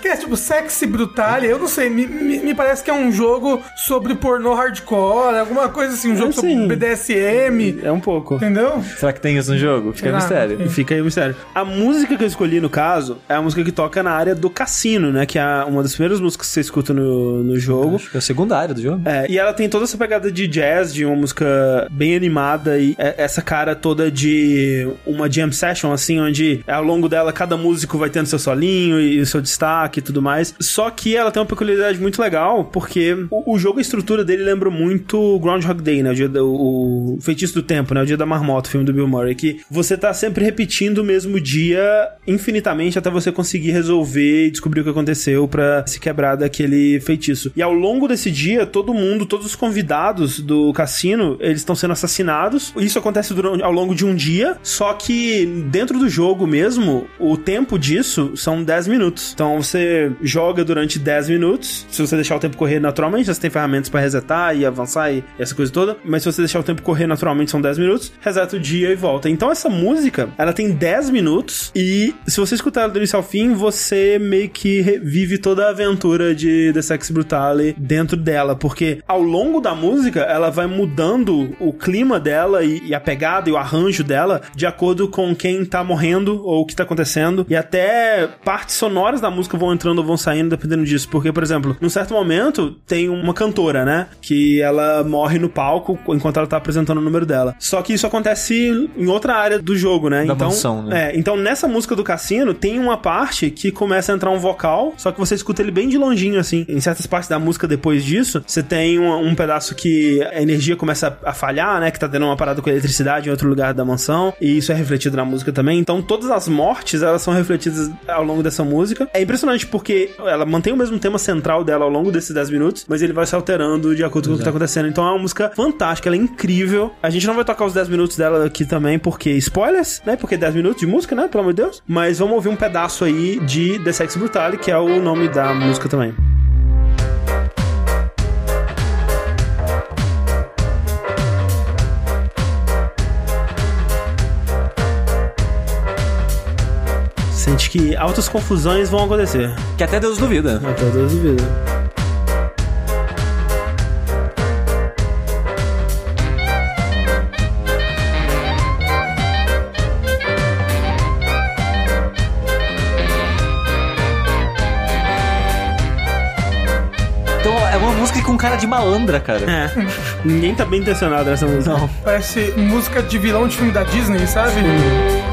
Que é, tipo, sexy brutale, eu não sei, me, me, me parece que é um jogo sobre pornô hardcore, alguma coisa assim, um jogo sobre sim. BDSM, É um pouco. entendeu? Será que tem isso no jogo? Fica Será? mistério. Fica aí o mistério. A música que eu escolhi, no caso, é a música que toca na área do cassino, né? Que é uma das primeiras músicas que você escuta no, no jogo. Acho que é a secundária do jogo. É, e ela tem toda essa pegada de jazz, de uma música bem animada e é- essa cara toda de uma jam session, assim, onde ao longo dela cada músico vai tendo seu solinho e seu destaque e tudo mais. Só que ela tem uma peculiaridade muito legal, porque o, o jogo, a estrutura dele lembra muito Groundhog Day, né? O, dia do- o Feitiço do Tempo, né? O Dia da Marmota, o filme do Bill Murray, que você tá sempre repetindo o mesmo dia infinitamente até você conseguir resolver e descobrir o que aconteceu pra se quebrar daquele feitiço. E ao longo desse dia, todo mundo, todos os convidados do cassino, eles estão sendo assassinados. Isso acontece durante, ao longo de um dia, só que dentro do jogo mesmo, o tempo disso são 10 minutos. Então você joga durante 10 minutos. Se você deixar o tempo correr naturalmente, você tem ferramentas pra resetar e avançar e essa coisa toda. Mas se você deixar o tempo correr naturalmente, são 10 minutos. Reseta o dia e volta. Então essa música, ela tem 10 minutos e se você escutar ela do início ao fim, você meio que revive toda a aventura de The Sex Brutale dentro dela, porque ao longo da música ela vai mudando o clima dela e, e a pegada e o arranjo dela de acordo com quem tá morrendo ou o que tá acontecendo e até partes sonoras da música vão entrando ou vão saindo dependendo disso, porque por exemplo, num certo momento tem uma cantora, né, que ela morre no palco enquanto ela tá apresentando o número dela. Só que isso acontece em outra área do jogo, né? Da então, mansão, né? é, então nessa música do cassino tem uma parte que começa a entrar um vocal, só que você escuta ele bem de longinho, assim. Em certas partes da música depois disso, você tem um, um pedaço que a energia começa a, a falhar, né? Que tá tendo uma parada com eletricidade em outro lugar da mansão, e isso é refletido na música também. Então todas as mortes, elas são refletidas ao longo dessa música. É impressionante porque ela mantém o mesmo tema central dela ao longo desses 10 minutos, mas ele vai se alterando de acordo com o que tá acontecendo. Então é uma música fantástica, ela é incrível. A gente não vai tocar os 10 minutos dela aqui também, porque spoilers, né? Porque 10 minutos de música, né? Pelo amor de Deus. Mas vamos ouvir um pedaço aí de The Sex Brutale, que é o nome da música também. Sente que altas confusões vão acontecer. Que até Deus duvida. Até Deus duvida. Então é uma música com cara de malandra, cara. É. Ninguém tá bem intencionado nessa música. Não. Parece música de vilão de filme da Disney, sabe? Esse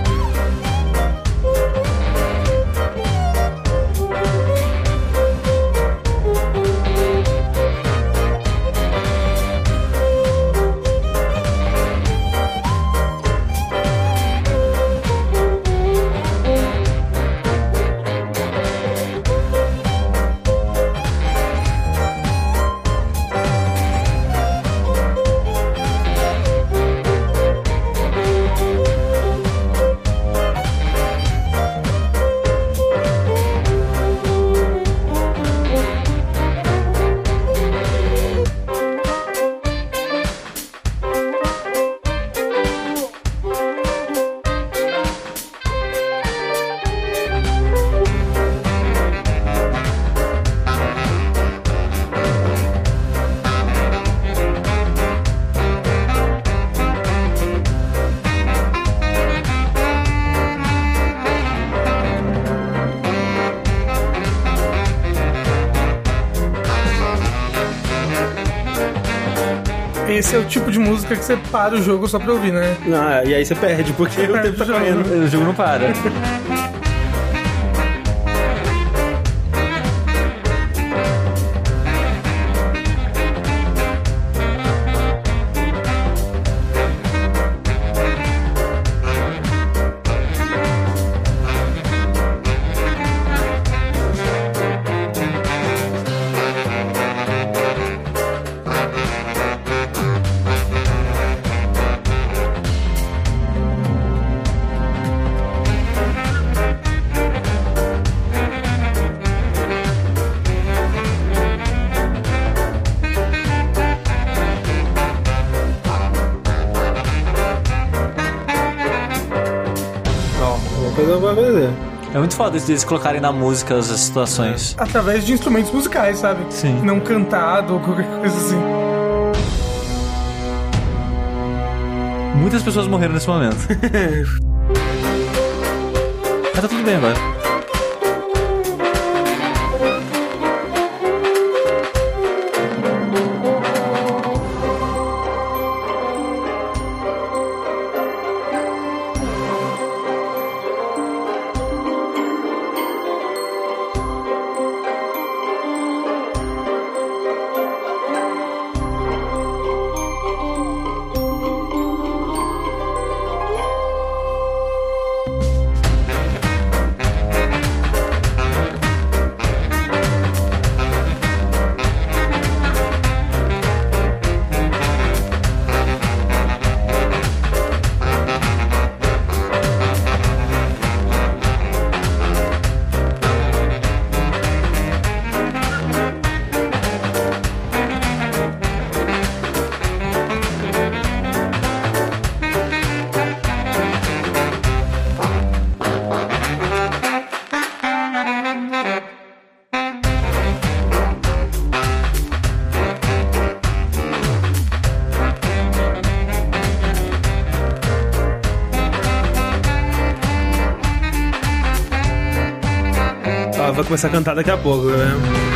música que você para o jogo só pra ouvir, né? Ah, e aí você perde, porque o tempo tá correndo. O jogo não para. muito foda isso deles colocarem na música as situações. Através de instrumentos musicais, sabe? Sim. Não cantado ou qualquer coisa assim. Muitas pessoas morreram nesse momento. Mas tá tudo bem agora. Começar a cantar daqui a pouco, né?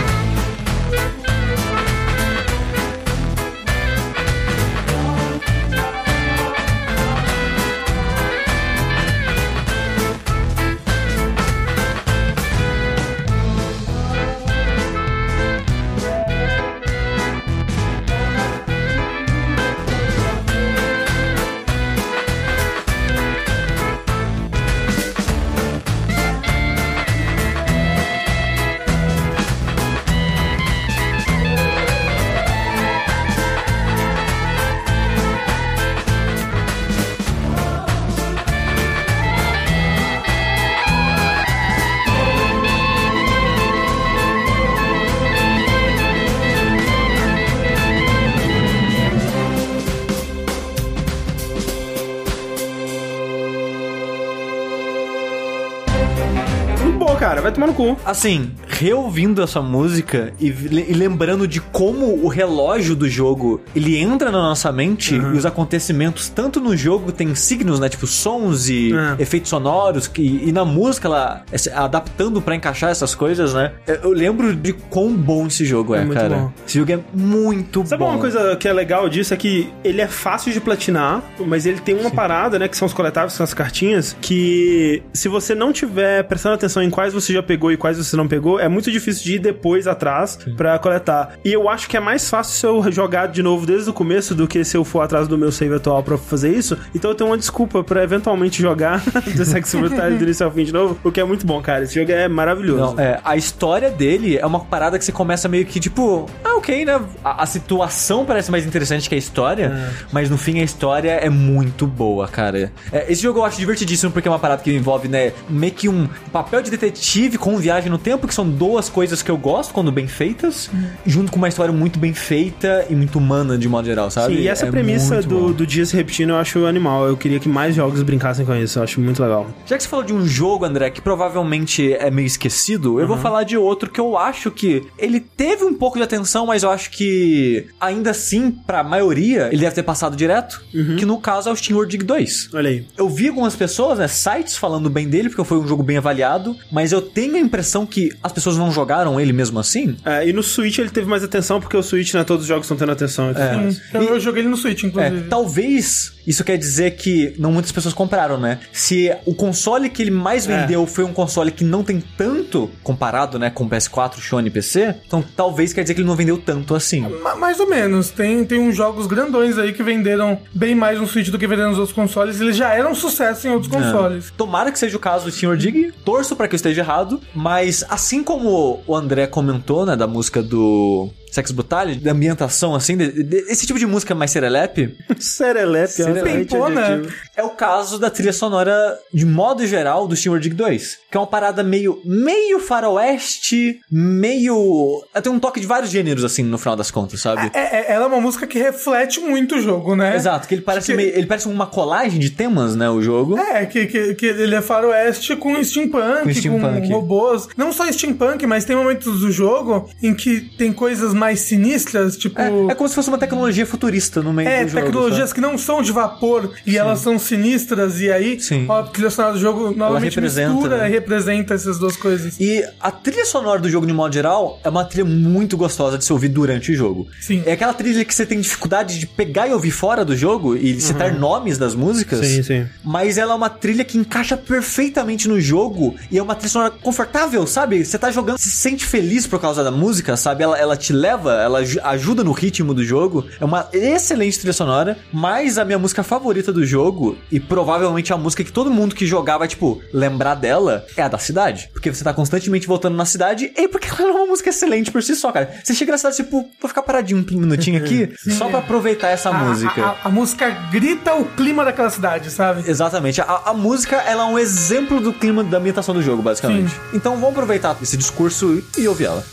Tomar no cu. Assim, reouvindo essa música e, e lembrando de como o relógio do jogo ele entra na nossa mente e os acontecimentos, tanto no jogo tem signos, né? Tipo sons e É. efeitos sonoros, que, e na música ela essa- adaptando pra encaixar essas coisas, né? Eu, lembro de quão bom esse jogo é, muito cara. bom. Esse jogo é muito Sabe bom. uma coisa que é legal disso? É que ele é fácil de platinar, mas ele tem uma parada, né? Que são os coletáveis, que são as cartinhas, que se você não tiver prestando atenção em quais você já pegou e quais você não pegou, é muito difícil de ir depois atrás pra coletar. E eu acho que é mais fácil se eu jogar de novo desde o começo do que se eu for atrás do meu save atual pra fazer isso. Então eu tenho uma desculpa pra eventualmente jogar The Sex Brutality do início ao fim de novo, o que é muito bom, cara. Esse jogo é maravilhoso. Não, é, a história dele é uma parada que você começa meio que tipo, ah, ok, né? A, a situação parece mais interessante que a história, mas no fim a história é muito boa, cara. É, esse jogo eu acho divertidíssimo porque é uma parada que envolve, né, meio que um papel de detetive com viagem no tempo, que são duas coisas que eu gosto quando bem feitas, junto com uma história muito bem feita e muito humana de modo geral, sabe? Sim, e essa É premissa do, bom. do dia se repetindo eu acho animal. Eu queria que mais jogos brincassem com isso. Eu acho muito legal. Já que você falou de um jogo, André, que provavelmente é meio esquecido, eu vou falar de outro que eu acho que ele teve um pouco de atenção, mas eu acho que ainda assim, pra maioria, ele deve ter passado direto, que no caso é o Steam World Dig 2. Olha aí. Eu vi algumas pessoas, né, sites falando bem dele, porque foi um jogo bem avaliado, mas eu tenho a impressão que as pessoas não jogaram ele mesmo assim. É, e no Switch ele teve mais atenção, porque o Switch, né, todos os jogos estão tendo atenção. É. Sim, eu, eu joguei ele no Switch, É, inclusive. talvez isso quer dizer que não muitas pessoas compraram, né? Se o console que ele mais É. vendeu foi um console que não tem tanto comparado, né, com PS4, Sony e PC, então talvez quer dizer que ele não vendeu tanto assim. Ma- Mais ou menos. Tem, tem uns jogos grandões aí que venderam bem mais no Switch do que venderam nos outros consoles. Eles já eram sucesso em outros É. consoles. Tomara que seja o caso do Sr. Dig, torço pra que eu esteja errado, mas assim como o André comentou, né, da música do Sex Brutality, da ambientação assim, de- de- esse tipo de música mais serelepe, Serelepe, Serelepe. Né? É o caso da trilha sonora, de modo geral, do Steam Dig 2. Que é uma parada meio, meio faroeste, meio... Tem um toque de vários gêneros, assim, no final das contas, sabe? É, é- ela é uma música que reflete muito o jogo, né? Exato, que ele parece, Que- meio, ele parece uma colagem de temas, né, o jogo. É, que, que, que ele é faroeste com steampunk, Com com, steampunk. robôs. Não só steampunk, mas tem momentos do jogo em que tem coisas mais sinistras, tipo... É, é como se fosse uma tecnologia futurista no meio É, do jogo. tecnologias sabe? que não são de vapor e elas são sinistras, e aí Sim. ó, a trilha sonora do jogo novamente representa, mistura né? e representa essas duas coisas. E a trilha sonora do jogo, de modo geral, é uma trilha muito gostosa de se ouvir durante o jogo. Sim. É aquela trilha que você tem dificuldade de pegar e ouvir fora do jogo e citar nomes das músicas. Sim, sim. Mas ela é uma trilha que encaixa perfeitamente no jogo e é uma trilha sonora confortável, sabe? Você tá jogando, se sente feliz por causa da música, sabe? Ela, ela te leva, ela aj- ajuda no ritmo do jogo. É uma excelente trilha sonora, mas a minha música favorita do jogo, e provavelmente a música que todo mundo que jogar vai, tipo, lembrar dela, é a da cidade. Porque você tá constantemente voltando na cidade e porque ela é uma música excelente por si só, cara. Você chega na cidade, tipo, vou ficar paradinho um minutinho aqui, só pra aproveitar essa A- música. A, a- a música grita o clima daquela cidade, sabe? Exatamente. A, a música, ela é um exemplo do clima da ambientação do jogo, basicamente. Sim. Então vamos aproveitar esse discurso e ouvir ela.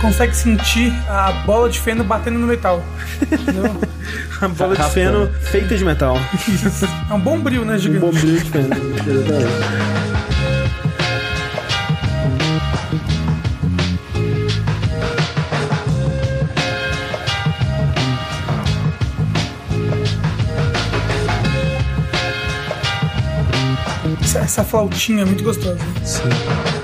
consegue sentir a bola de feno batendo no metal. a bola de feno feita de metal. é um bom brilho, né, gigante? Um bombril de feno. essa flautinha é muito gostosa. Sim.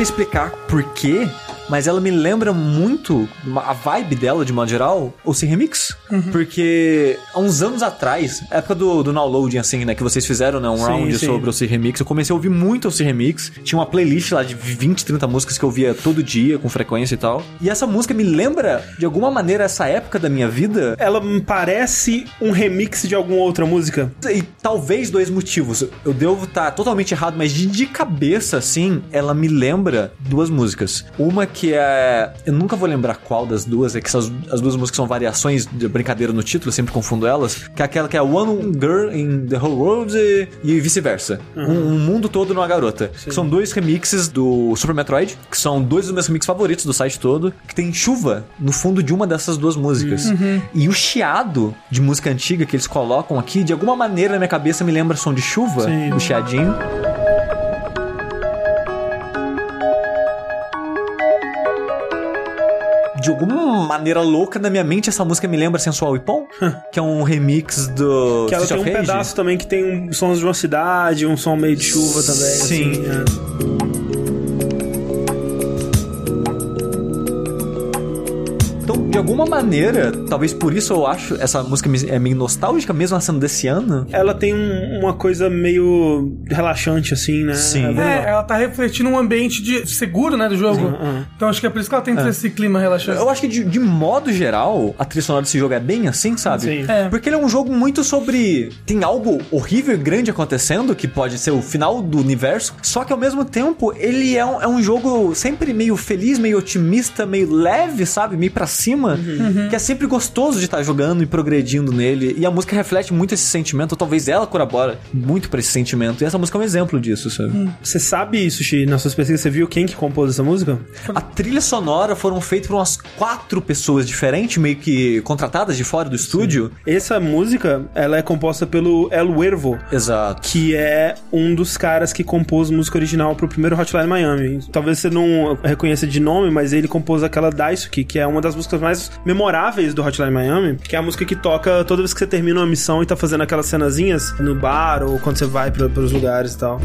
Sei explicar porquê, mas ela me lembra muito a vibe dela, de modo geral, o C Remix. Porque há uns anos atrás, época do, do downloading, assim, né, que vocês fizeram, né, um Sim, round sim. sobre o C Remix, eu comecei a ouvir muito o C Remix. Tinha uma playlist lá de 20, 30 músicas que eu via todo dia, com frequência e tal. E essa música me lembra, de alguma maneira, essa época da minha vida. Ela me parece um remix de alguma outra música. E talvez dois motivos. Eu devo estar totalmente errado, mas de, de cabeça, assim, ela me lembra duas músicas. Uma que é. Eu nunca vou lembrar qual das duas, é que essas, as duas músicas são variações de brincadeira no título, eu sempre confundo elas. Que é aquela que é One Girl in the Whole World e, e vice-versa. Um, um mundo todo numa garota. Que são dois remixes do Super Metroid, que são dois dos meus remixes favoritos do site todo, que tem chuva no fundo de uma dessas duas músicas. E o chiado de música antiga que eles colocam aqui, de alguma maneira na minha cabeça me lembra som de chuva, Sim. o chiadinho. De alguma maneira louca na minha mente, essa música me lembra Sensual Ipon, que é um remix do Que ela tem um Rage. pedaço também que tem um, sons de uma cidade, um som meio de chuva também. Sim. assim, é. Alguma maneira, talvez por isso eu acho essa música é meio nostálgica, mesmo ela sendo desse ano. Ela tem um- uma coisa meio relaxante, assim, né? Sim. É É, ela tá refletindo um ambiente de seguro, né, do jogo. aham. Então acho que é por isso que ela tem esse clima relaxante. Eu acho que de, de modo geral, a trilha sonora desse jogo é bem assim, sabe? Sim. É. Porque ele é um jogo muito sobre. Tem algo horrível e grande acontecendo, que pode ser o final do universo, só que ao mesmo tempo ele é um, é um jogo sempre meio feliz, meio otimista, meio leve, sabe? Meio pra cima, que é sempre gostoso de estar jogando e progredindo nele. E a música reflete muito esse sentimento, ou talvez ela colabora muito pra esse sentimento. E essa música é um exemplo disso, sabe? Você sabe, Sushi, nas suas pesquisas, você viu quem que compôs essa música? A trilha sonora foram feitas por umas quatro pessoas diferentes, meio que contratadas de fora do estúdio. Essa música, ela é composta pelo El Huervo, Exato. que é um dos caras que compôs música original pro primeiro Hotline Miami. Talvez você não reconheça de nome, mas ele compôs aquela Daisuke, que é uma das músicas mais memoráveis do Hotline Miami, que é a música que toca toda vez que você termina uma missão e tá fazendo aquelas cenazinhas no bar ou quando você vai pra, pros lugares e tal.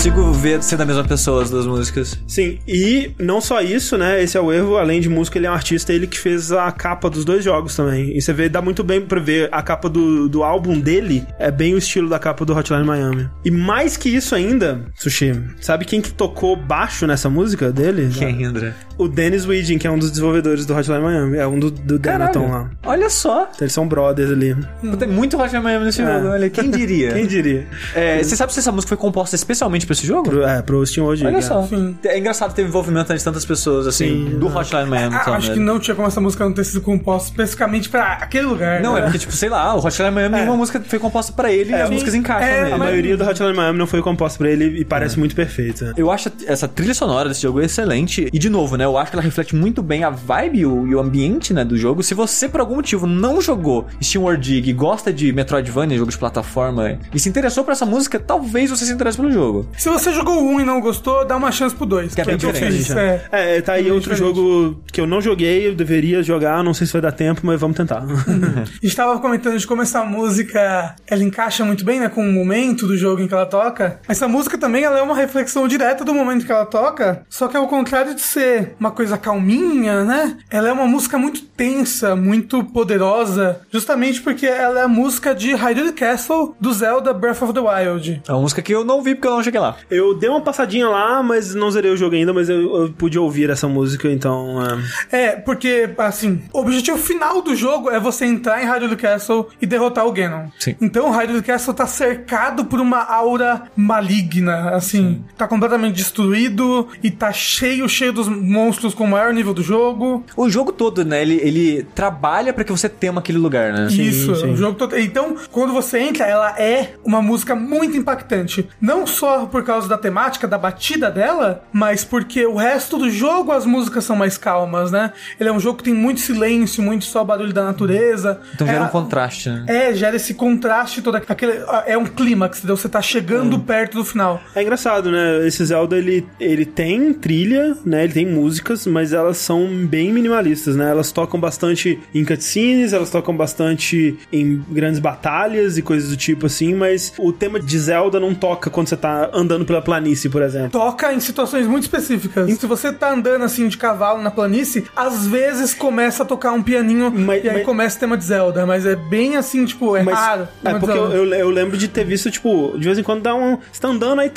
Consigo ver ser da mesma pessoa as duas músicas. Sim, e não só isso, né? Esse é o erro, além de música, ele é um artista, ele que fez a capa dos dois jogos também. E você vê, dá muito bem pra ver a capa do, do álbum dele, é bem o estilo da capa do Hotline Miami. E mais que isso ainda, Sushi, sabe quem que tocou baixo nessa música dele? Quem, André? O Dennis Widgen, que é um dos desenvolvedores do Hotline Miami, é um do, do Denaton lá. Olha só. Então, Eles são brothers ali. Tem muito Roger Miami nesse jogo, olha. Quem diria? Quem diria? É, você sabe se essa música foi composta especialmente pra esse jogo? Pro, é, pro Steam hoje. Olha só. Sim. É engraçado ter envolvimento de tantas pessoas, assim, Sim, do? Hotline Miami. Ah, acho que não tinha como essa música não ter sido composta especificamente pra aquele lugar. Não, é né? porque, tipo, sei lá, o Hotline Miami é uma música que foi composta pra ele e as sim. músicas encaixam É, nele. A maioria do Hotline Miami não foi composta pra ele e parece muito perfeita. Eu acho essa trilha sonora desse jogo excelente. E, de novo, né? Eu acho que ela reflete muito bem a vibe e o, e o ambiente, né, do jogo. Se você, por algum motivo, não jogou Steam World Dig e gosta de Metroidvania, jogo de plataforma, e se interessou por essa música, talvez você se interesse pelo jogo. Se você jogou 1 e não gostou, dá uma chance pro 2. Que é bem diferente. É, É. é, tá aí bem outro diferente. jogo que eu não joguei, eu deveria jogar, não sei se vai dar tempo, mas vamos tentar. Estava comentando de como essa música ela encaixa muito bem, né, com o momento do jogo em que ela toca. Essa música também ela é uma reflexão direta do momento que ela toca, só que ao contrário de ser uma coisa calminha, né? Ela é uma música muito tensa, muito poderosa, justamente porque ela é a música de Hyrule Castle do Zelda Breath of the Wild. É uma música que eu não vi porque eu não cheguei lá. Eu dei uma passadinha lá, mas não zerei o jogo ainda, mas eu, eu pude ouvir essa música, então. é. É, porque, assim, o objetivo final do jogo é você entrar em Hyrule Castle e derrotar o Ganon. Sim. Então, o Hyrule Castle tá cercado por uma aura maligna, assim. Tá completamente destruído e tá cheio, cheio dos monstros com o maior nível do jogo. O jogo todo, né? Ele, ele trabalha pra que você tema aquele lugar, né? Isso, sim. o jogo todo. Então, quando você entra, ela é uma música muito impactante. Não só por causa da temática, da batida dela, mas porque o resto do jogo as músicas são mais calmas, né? Ele é um jogo que tem muito silêncio, muito só barulho da natureza. Então gera é, um contraste, né? É, gera esse contraste todo aquele é um clímax, entendeu? Você tá chegando perto do final. É engraçado, né? Esse Zelda, ele, ele tem trilha, né? Ele tem músicas, mas elas são bem minimalistas, né? Elas tocam bastante em cutscenes, elas tocam bastante em grandes batalhas e coisas do tipo assim, mas o tema de Zelda não toca quando você tá andando pela planície, por exemplo. Toca em situações muito específicas. Se você tá andando assim de cavalo na planície, às vezes começa a tocar um pianinho Mas- e aí mas- começa o tema de Zelda, mas é bem assim, tipo, é Mas, raro. é porque eu, eu, eu lembro de ter visto, tipo, de vez em quando dá um. Você tá andando, aí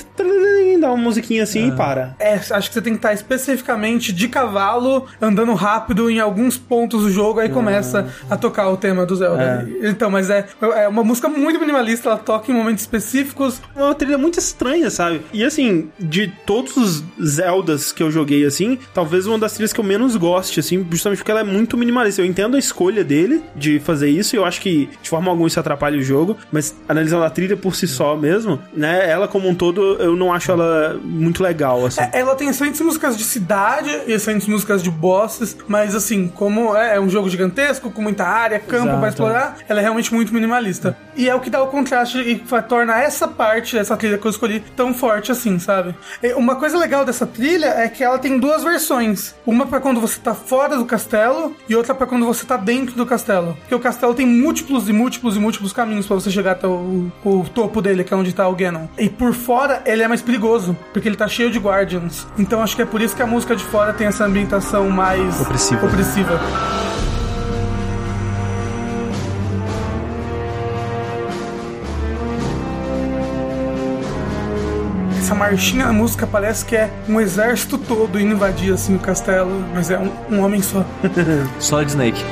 dá uma musiquinha assim e para. É, acho que você tem que estar especificamente de cavalo, andando rápido em alguns pontos do jogo, aí começa a tocar o tema do Zelda. Então, mas é, é uma música muito minimalista, ela toca em momentos específicos. É uma trilha muito estranha, sabe? E assim, de todos os Zeldas que eu joguei, assim, talvez uma das trilhas que eu menos goste, assim, justamente porque ela é muito minimalista. Eu entendo a escolha dele de fazer isso, e eu acho que de forma alguma isso atrapalha o jogo, mas analisando a trilha por si só mesmo, né? Ela como um todo, eu não acho ela muito legal, assim. É, Ela tem excelentes músicas de cidade e excelentes músicas de bosses, mas assim, como é, é um jogo gigantesco, com muita área, campo pra explorar, ela é realmente muito minimalista. E é o que dá o contraste e torna essa parte, essa trilha que eu escolhi, tão forte assim, sabe? E uma coisa legal dessa trilha é que ela tem duas versões. Uma pra quando você tá fora do castelo e outra pra quando você tá dentro do castelo. Porque o castelo tem múltiplos e múltiplos e múltiplos caminhos pra você chegar até o, o topo dele, que é onde tá o Ganon. E por fora ele é mais perigoso, porque ele tá cheio de Guardians. Então acho que é por isso que a música de fora tem essa ambientação mais Opressiva. opressiva. Essa marchinha na música parece que é um exército todo indo invadir assim o castelo, mas é um, um homem só. Solid Snake.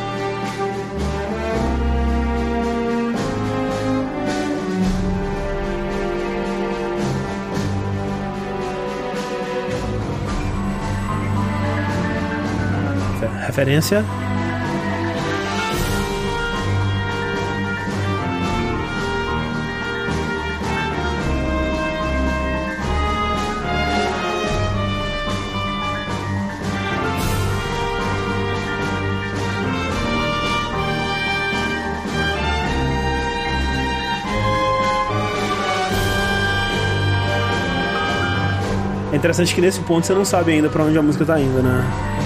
Referência. É interessante que nesse ponto você não sabe ainda pra onde a música tá indo, né?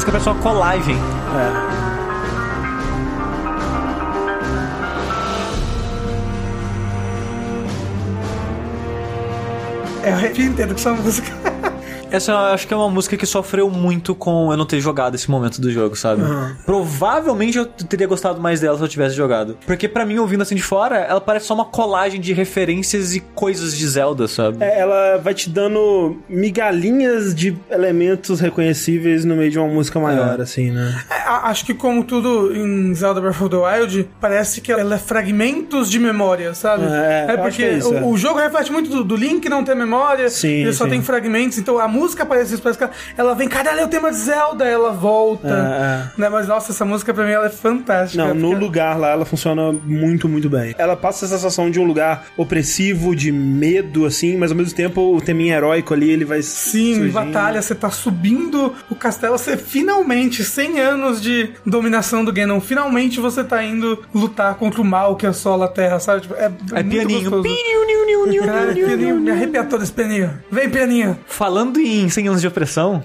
Música pessoal Collage, hein? É. É o arrepio inteiro com essa música. Essa eu acho que é uma música que sofreu muito com eu não ter jogado esse momento do jogo, sabe? Provavelmente eu teria gostado mais dela se eu tivesse jogado. Porque pra mim, ouvindo assim de fora, ela parece só uma colagem de referências e coisas de Zelda, sabe? É, ela vai te dando migalhinhas de elementos reconhecíveis no meio de uma música maior, assim, né? É, acho que como tudo em Zelda Breath of the Wild, parece que ela é fragmentos de memória, sabe? É, acho porque que é isso, o, é. o jogo reflete muito do, do Link não ter memória, Sim, ele só sim. tem fragmentos, então a música parece isso, parece que ela, ela vem, caralho, é o tema de Zelda, ela volta. É, Né? Mas nossa, essa música pra mim ela é fantástica. Não, no porque- lugar lá ela funciona muito, muito bem. Ela passa a sensação de um lugar opressivo, de medo, assim, mas ao mesmo tempo o teminha heróico ali, ele vai. Sim, surgindo. batalha, você tá subindo o castelo, você finalmente, 100 anos de dominação do Ganon, finalmente você tá indo lutar contra o mal que assola a Terra, sabe? Tipo, é, É muito pianinho. gostoso. Pianinho, me arrepia todo esse pianinho. Vem, pianinho. Falando em 100 anos de opressão,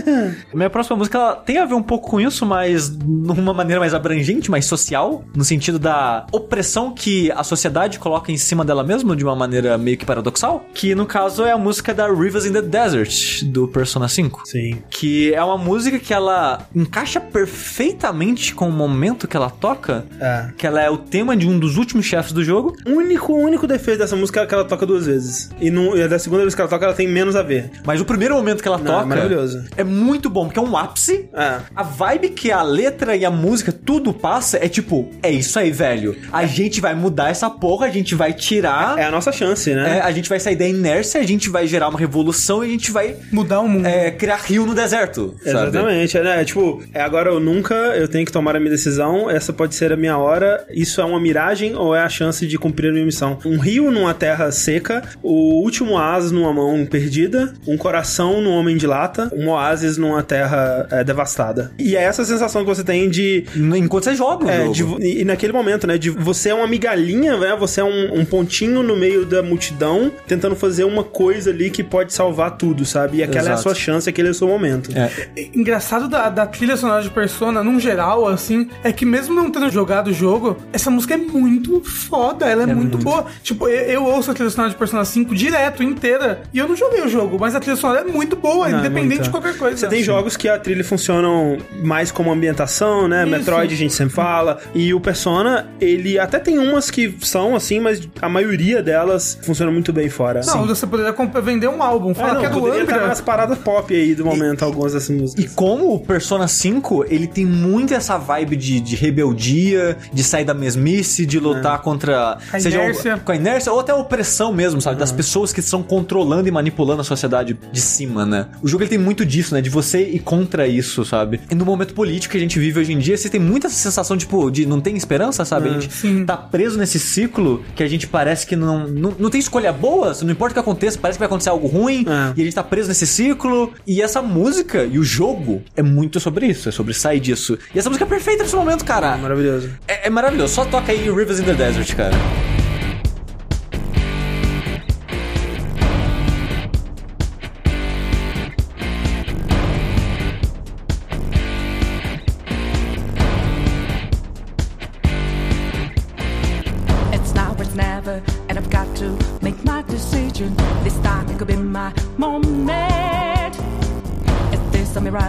minha próxima música ela tem a ver um pouco com isso, mas numa maneira mais abrangente, mais social, no sentido da opressão que a sociedade coloca em cima dela mesma de uma maneira meio que paradoxal, que no caso é a música da Rivers in the Desert do Persona 5. Sim. Que é uma música que ela encaixa perfeitamente com o momento que ela toca, É. que ela é o tema de um dos últimos chefes do jogo, O único, único defeito dessa música é que ela toca duas vezes. E, no, e da segunda vez que ela toca, ela tem menos a ver. mas o primeiro momento que ela Não, toca é maravilhoso. é muito bom, porque é um ápice É. A vibe que a letra e a música tudo passa é tipo, é isso aí, velho. A gente vai mudar essa porra, a gente vai tirar. É a nossa chance, é, né? a gente vai sair da inércia, a gente vai gerar uma revolução e a gente vai Mudar o mundo. é, criar rio no deserto. sabe? Exatamente, é, né? Tipo, é agora ou nunca, eu tenho que tomar a minha decisão, essa pode ser a minha hora, isso é uma miragem ou é a chance de cumprir a minha missão? Um rio numa terra seca, o último oásis numa mão perdida, um coração num homem de lata, um oásis numa terra é, devastada. E é essa sensação que você tem de Enquanto você joga o É, jogo. de e naquele momento, né? De você é uma migalhinha, né? Você é um, um pontinho no meio da multidão, tentando fazer uma coisa ali que pode salvar tudo, sabe? E aquela é a Exato. sua chance, aquele é o seu momento. É. Engraçado da, da trilha sonora de Persona, num geral, assim, é que mesmo não tendo jogado o jogo, essa música é muito foda, ela é, muito, boa. Tipo, eu, eu ouço a trilha sonora de Persona 5 direto, inteira, e eu não joguei o jogo, mas a trilha sonora é muito boa, Não, é independente muito. de qualquer coisa. Você tem jogos que a trilha funcionam mais como ambientação, né? Isso. Metroid a gente sempre fala. E o Persona, ele até tem umas que são assim, mas a maioria delas funciona muito bem fora. Não, você poderia vender um álbum, É, fala não, que é do Angra. nas paradas pop aí do momento, algumas dessas músicas. E como o Persona 5, ele tem muito essa vibe de, de rebeldia, de sair da mesmice, de lutar contra... A seja o- inércia. com a inércia, ou até a opressão mesmo, sabe? Das pessoas que estão controlando e manipulando a sociedade de cima, né? O jogo ele tem muito disso, né? De você ir contra isso, sabe? E no momento político que a gente vive hoje em dia, você tem muita sensação, tipo, de não tem esperança, sabe? a gente sim. tá preso nesse ciclo que a gente parece que não, não, não tem escolha boa, não importa o que aconteça, parece que vai acontecer algo ruim, É. e a gente tá preso nesse ciclo. E essa música e o jogo é muito sobre isso, é sobre sair disso. E essa música é perfeita nesse momento, cara. Maravilhoso. É, é maravilhoso. Só toca aí Rivers in the Desert, cara.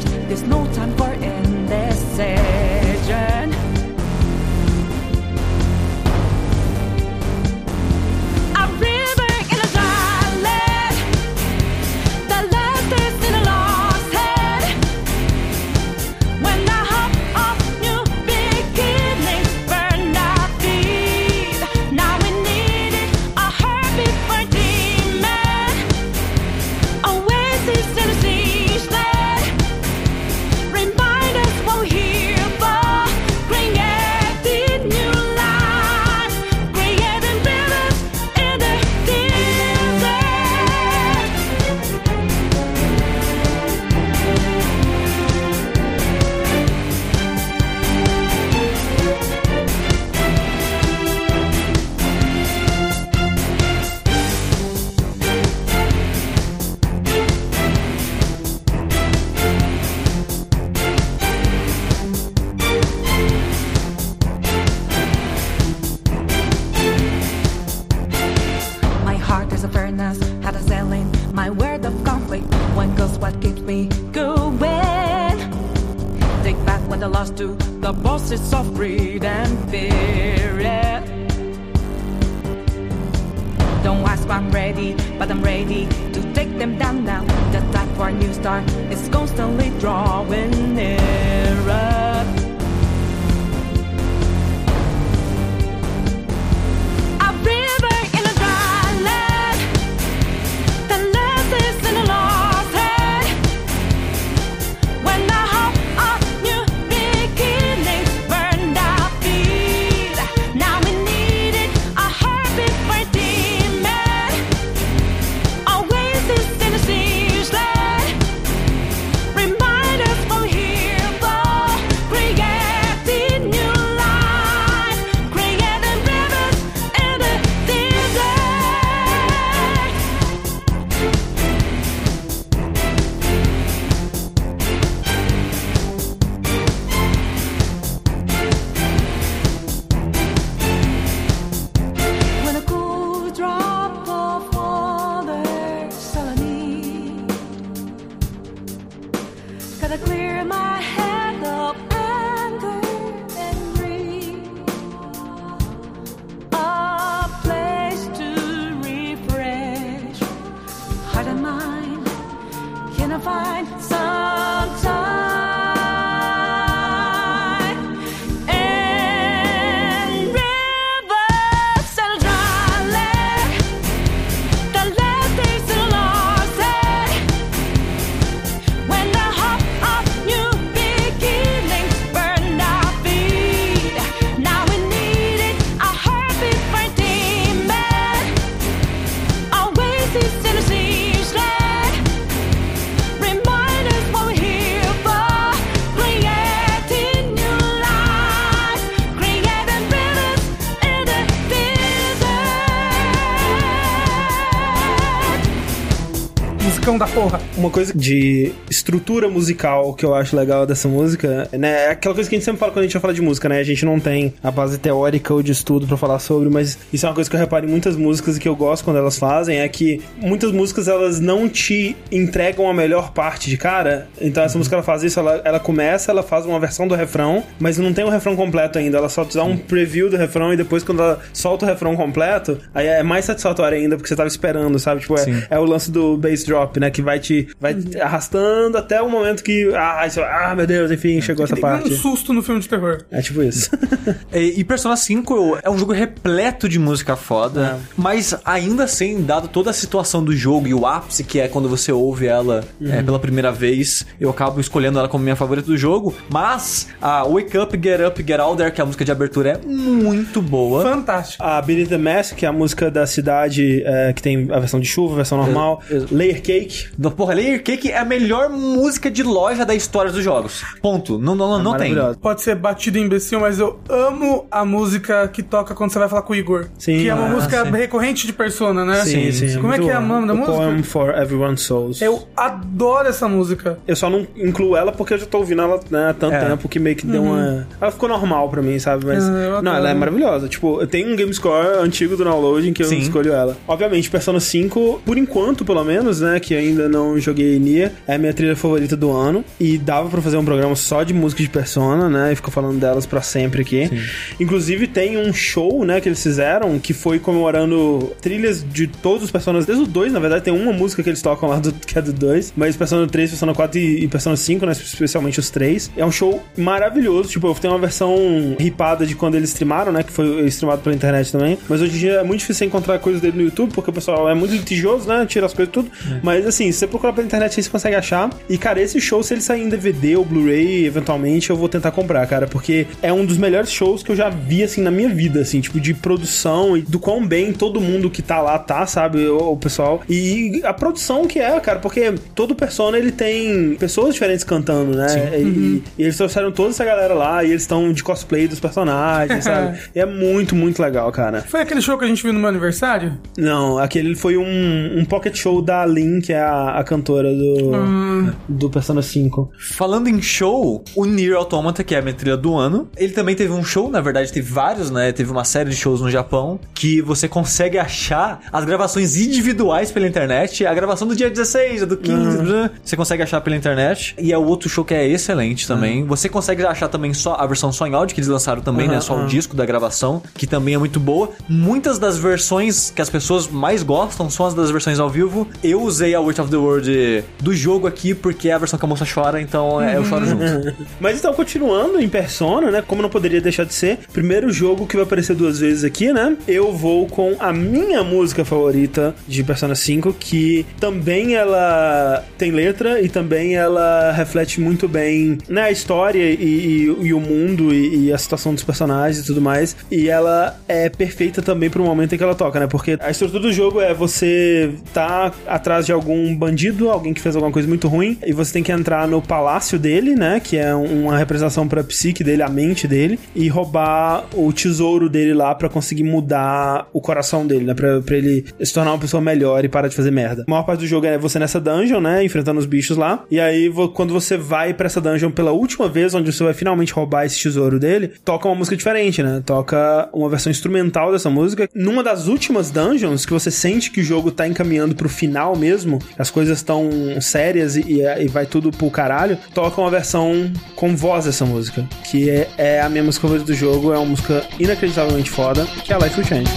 stars. There's no them down now. The time for a new start is constantly drawing nearer. Da porra. Uma coisa de estrutura musical que eu acho legal dessa música, né? É aquela coisa que a gente sempre fala quando a gente vai falar de música, né? A gente não tem a base teórica ou de estudo pra falar sobre, mas isso é uma coisa que eu reparo em muitas músicas e que eu gosto quando elas fazem, é que muitas músicas elas não te entregam a melhor parte de cara. Então essa música ela faz isso, ela, ela começa, ela faz uma versão do refrão, mas não tem o refrão completo ainda. Ela só te dá um preview do refrão e depois quando ela solta o refrão completo, aí é mais satisfatório ainda porque você tava esperando, sabe? Tipo, é, é o lance do bass drop, né? Que vai te vai te arrastando até o momento que ah, isso, ah, meu Deus, enfim, chegou essa parte. um susto no filme de terror. É tipo isso. E, e Persona 5 é um jogo repleto de música foda, mas ainda assim, dado toda a situação do jogo e o ápice que é quando você ouve ela é, pela primeira vez, eu acabo escolhendo ela como minha favorita do jogo. Mas a Wake Up, Get Up, Get Out There, que é a música de abertura, é muito boa. Fantástico. A Beneath the Mask, que é a música da cidade é, que tem a versão de chuva, a versão normal. Layer Cake. Porra, Layer Cake é a melhor música de loja da história dos jogos. Ponto. Não, não, não tem. maravilhosa. Pode ser batido imbecil, mas eu amo a música que toca quando você vai falar com o Igor. Sim. Que é uma Ah, música sim. recorrente de Persona, né? Sim, sim. Como é que é o bom. nome da música? Poem for Everyone's Souls. Eu adoro essa música. Eu só não incluo ela porque eu já tô ouvindo ela né, há tanto É. tempo que meio que deu uma. Ela ficou normal pra mim, sabe? Mas. Ah, não, ela é maravilhosa. Tipo, eu tenho um game score antigo do downloading que eu Sim. escolho ela. Obviamente, Persona 5, por enquanto, pelo menos, né? Que ainda não joguei Nier, é a minha trilha favorita do ano. E dava pra fazer um programa só de música de Persona, né? E ficou falando delas pra sempre aqui. Inclusive, tem um show, né, que eles fizeram que foi comemorando trilhas de todos os Personas, desde o 2, na verdade, tem uma música que eles tocam lá do, que é do 2, mas Persona 3, Persona 4 e, e Persona 5, né, especialmente os três. É um show maravilhoso, tipo, eu tenho uma versão ripada de quando eles streamaram, né, que foi streamado pela internet também, mas hoje em dia é muito difícil encontrar coisas dele no YouTube, porque o pessoal é muito litigioso, né, tira as coisas tudo, mas assim, se você procurar pela internet aí você consegue achar, e cara, esse show, se ele sair em DVD ou Blu-ray, eventualmente, eu vou tentar comprar, cara, porque é um dos melhores shows que eu já vi, assim, na minha vida, assim, tipo, de produção e do quão bem todo mundo que tá lá tá, sabe, o, pessoal, e a produção que é, cara, porque todo Persona, ele tem pessoas diferentes cantando, né, e, e eles trouxeram toda essa galera lá, e eles estão de cosplay dos personagens, sabe, e é muito, muito legal, cara. Foi aquele show que a gente viu no meu aniversário? Não, aquele foi um, um pocket show da Lin, que é a, a cantora do, do Persona 5. Falando em show, o Nier Automata, que é a minha trilha do ano, ele também teve um show, na verdade teve vários, né? Teve uma série de shows no Japão, que você consegue achar as gravações individuais pela internet, a gravação do dia 16, a do 15, blá, você consegue achar pela internet, e é o outro show que é excelente também. Você consegue achar também só a versão só em áudio, que eles lançaram também, né? Só o disco da gravação, que também é muito boa. Muitas das versões que as pessoas mais gostam são as das versões ao vivo. Eu usei a Weight of the World do jogo aqui, porque é a versão que a moça chora, então é, eu choro junto. Mas então, continuando em Persona, né? Como não poderia deixar de ser, primeiro jogo que vai aparecer duas vezes aqui, né? Eu vou com a minha música favorita de Persona 5, que também ela tem letra e também ela reflete muito bem né, a história e, e- e o mundo e, e a situação dos personagens e tudo mais. E ela é perfeita também pro momento em que ela toca, né? Porque a estrutura do jogo é você tá atrás de algum bandido, alguém que fez alguma coisa muito ruim, e você tem que entrar no palácio dele, né? Que é uma representação pra psique dele, a mente dele, e roubar o tesouro dele lá pra conseguir mudar o coração dele, né? Pra, pra ele se tornar uma pessoa melhor e parar de fazer merda. A maior parte do jogo é você nessa dungeon, né? Enfrentando os bichos lá. E aí, quando você vai pra essa dungeon pela última vez, onde você vai finalmente roubar esse tesouro dele, toca uma música diferente, né? Toca uma versão instrumental dessa música. Numa das últimas dungeons, que você sente que o jogo tá encaminhando pro final mesmo, as coisas estão sérias e, e- vai tudo pro caralho, toca uma versão com voz dessa música, que é, é a minha música favorita do jogo, é uma música inacreditavelmente foda, que é a Life Will Change.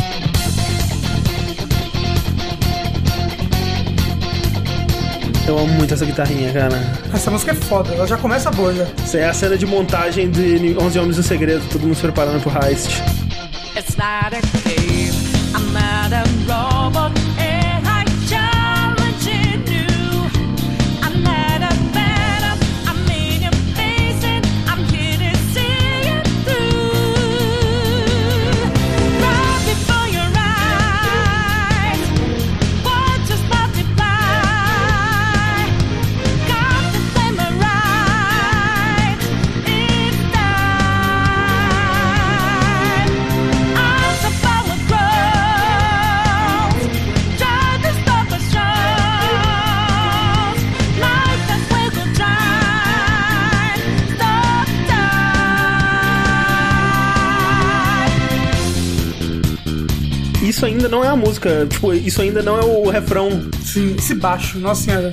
Eu amo muito essa guitarrinha, cara. Essa música é foda, ela já começa boa já. Essa é a cena de montagem de 11 Homens no Segredo, todo mundo se preparando pro heist. It's not a game. I'm not a robot, Isso ainda não é a música, tipo, isso ainda não é o refrão. Sim, esse baixo, nossa senhora.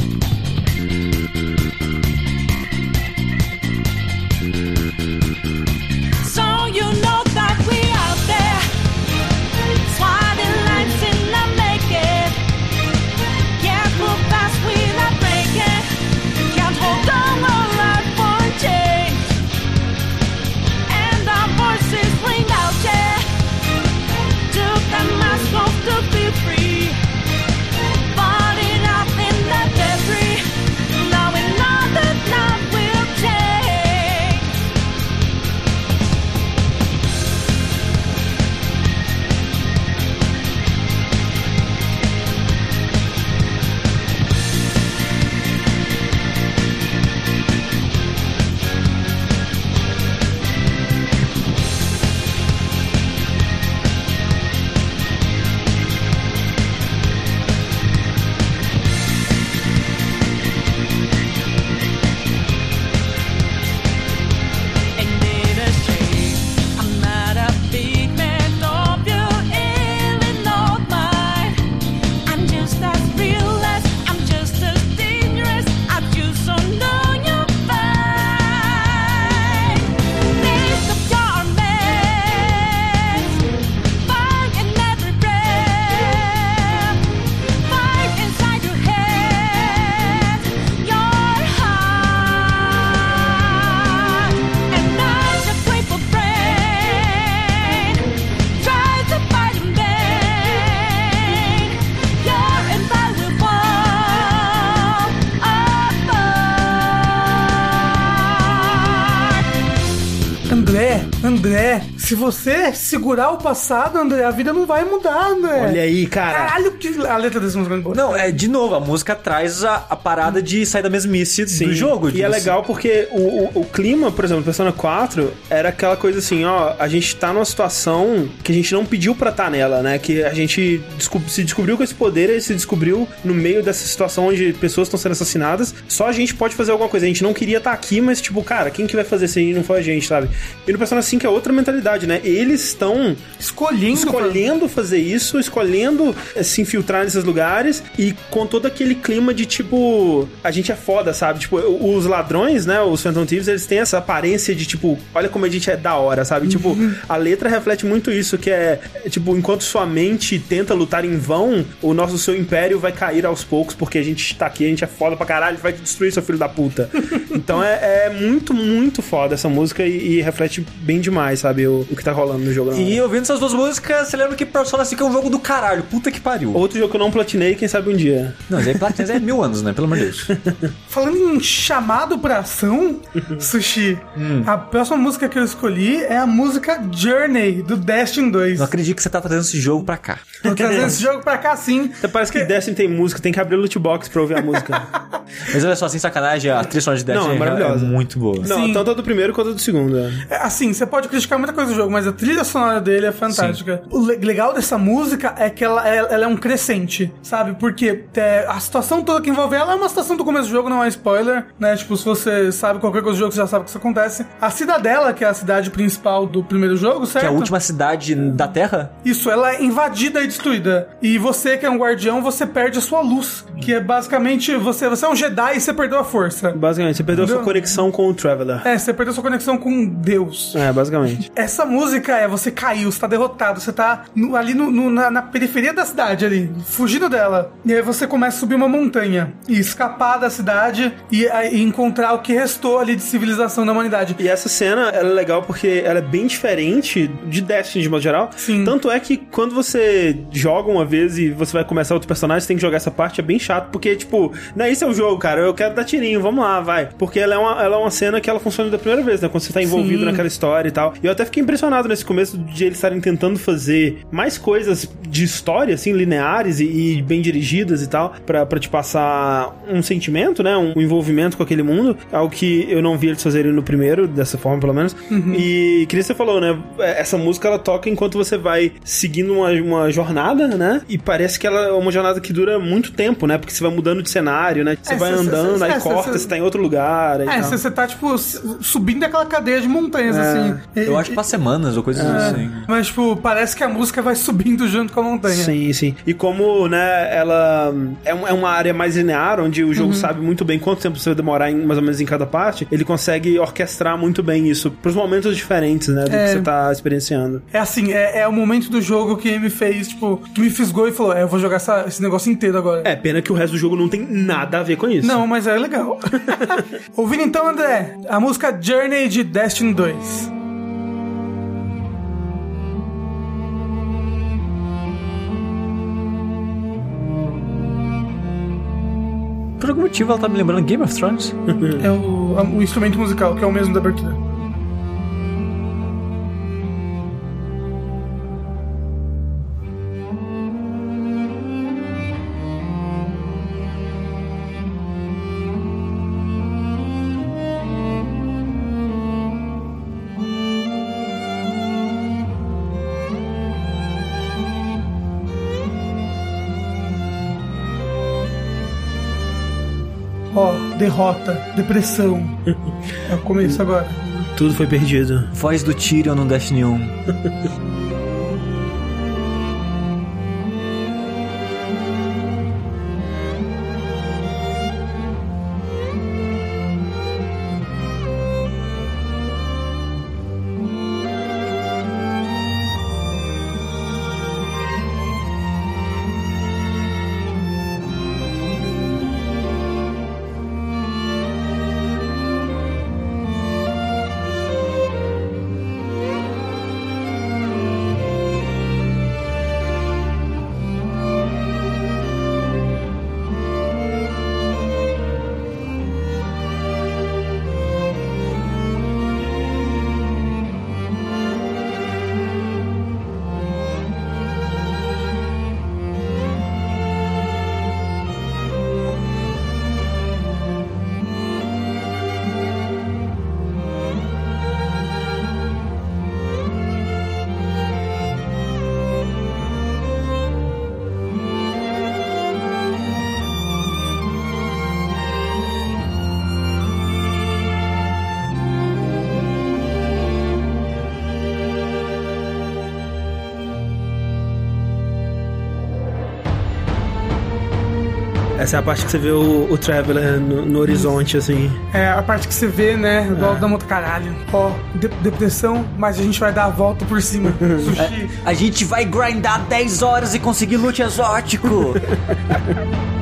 Se você segurar o passado, André, a vida não vai mudar, André. Olha aí, cara. Caralho, que a letra desse música é boa. Não, é de novo, a música traz a, a parada de sair da mesmice do jogo. E é você- legal porque o, o, o clima, por exemplo, Persona 4 era aquela coisa assim, ó, a gente tá numa situação que a gente não pediu pra estar nela, né? Que a gente descob- se descobriu com esse poder, e se descobriu no meio dessa situação onde pessoas estão sendo assassinadas. Só a gente pode fazer alguma coisa. A gente não queria estar aqui, mas tipo, cara, quem que vai fazer aí não foi a gente, sabe? E no Persona 5 é outra mentalidade, né? Eles estão Escolhendo. escolhendo fazer isso, escolhendo eh, se infiltrar nesses lugares e com todo aquele clima de tipo, a gente é foda, sabe? Tipo, os ladrões, né, os Phantom Thieves, eles têm essa aparência de tipo, olha como a gente é da hora, sabe? Tipo, a letra reflete muito isso, que é, é, tipo, enquanto sua mente tenta lutar em vão, o nosso seu império vai cair aos poucos porque a gente tá aqui, a gente é foda pra caralho, vai destruir seu filho da puta. então é, é muito, muito foda essa música e, e reflete bem demais, sabe? O, o que tá rolando no jogo. E ouvindo essas duas músicas, você lembra que Persona 5 é um jogo do caralho. Puta que pariu. Outro jogo que eu não platinei, quem sabe um dia. Não, mas aí Platinum é mil anos, né? Pelo amor de Deus. Falando em chamado pra ação, Sushi, a próxima música que eu escolhi é a música Journey, do Destiny 2. Não acredito que você tá trazendo esse jogo pra cá. Tô trazendo esse jogo pra cá sim. Até parece que Destiny tem música, tem que abrir o loot box pra ouvir a música. Mas olha só, sem sacanagem, a trilha sonora de Destiny Não, é maravilhosa. é muito boa. Não, Sim. tanto a do primeiro quanto a do segundo. é. É, Assim, você pode criticar muita coisa do jogo, mas a trilha sonora dele é fantástica. O le- legal dessa música é que ela, é- ela é um crescente, sabe? Porque é, a situação toda que envolve ela é uma situação do começo do jogo, não é spoiler, né? Tipo, se você sabe qualquer coisa do jogo, você já sabe que isso acontece. A Cidadela, que é a cidade principal do primeiro jogo, certo? Que é a última cidade da Terra? Isso, ela é invadida e destruída. E você, que é um guardião, você perde a sua luz. Que é basicamente, você, você é um Jedi e você perdeu a força. Basicamente, você perdeu a sua Entendeu? conexão com o Traveler. É, você perdeu sua conexão com Deus. É, basicamente. Essa música é você caiu, você tá derrotado, você tá no- ali no- no- na, na periferia da cidade, ali, fugindo dela. E aí você começa a subir uma montanha e escapar da cidade e, aí encontrar o que restou ali de civilização da humanidade. E essa cena, ela é legal porque ela é bem diferente de Destiny de modo geral. Sim. Tanto é que quando você joga uma vez e você vai começar outro personagem, você tem que jogar essa parte, é bem chato, porque, tipo, não, isso é o jogo, cara, eu quero dar tirinho, vamos lá, vai. Porque ela é uma, ela é uma cena que ela funciona da primeira vez, né? Quando você tá envolvido Sim. naquela história e tal. E eu até fiquei impressionado nesse começo de eles estarem tentando fazer mais coisas de história, assim, lineares e, e bem dirigidas e tal, pra, pra te passar um sentimento, né? Um, envolvimento com aquele mundo. Algo que eu não vi eles fazerem no primeiro, dessa forma, pelo menos. E que nem você falou, né? Essa música ela toca enquanto você vai seguindo uma, uma jornada, né? E parece que ela é uma jornada que dura muito tempo, né? Porque você vai mudando de cenário, né? Você É, vai cê- andando, cê- aí é, cê- corta, cê- você tá em outro lugar. É, você tá, tipo, subindo aquela cadeia de montanhas, assim. Eu acho que pra semanas ou coisas assim. Mas, tipo, parece que a música vai subindo junto com a montanha. Sim, sim. E como, né, ela é, um- é uma área mais linear, onde o Uhum. jogo sabe muito bem quanto tempo você vai demorar em, mais ou menos em cada parte, ele consegue orquestrar muito bem isso pros momentos diferentes, né, do É. que você tá experienciando. É assim, é, é o momento do jogo que me fez, tipo, que me fisgou e falou: é, eu vou jogar essa- esse negócio inteiro agora. É, pena que o resto do jogo não tem nada a ver com isso. Não, mas é legal. Ouvindo então, André, a música Journey de Destiny 2. Algum motivo ela tá me lembrando Game of Thrones. É o, o instrumento musical, que é o mesmo da abertura. Derrota, depressão. É o começo agora. Tudo foi perdido. Voz do Tyrion no Destiny 1. Essa é a parte que você vê o, o Traveler no, no horizonte, assim. É a parte que você vê, né? Do alto da moto, caralho. Ó, de- depressão, mas a gente vai dar a volta por cima. Sushi. A gente vai grindar 10 horas e conseguir loot exótico.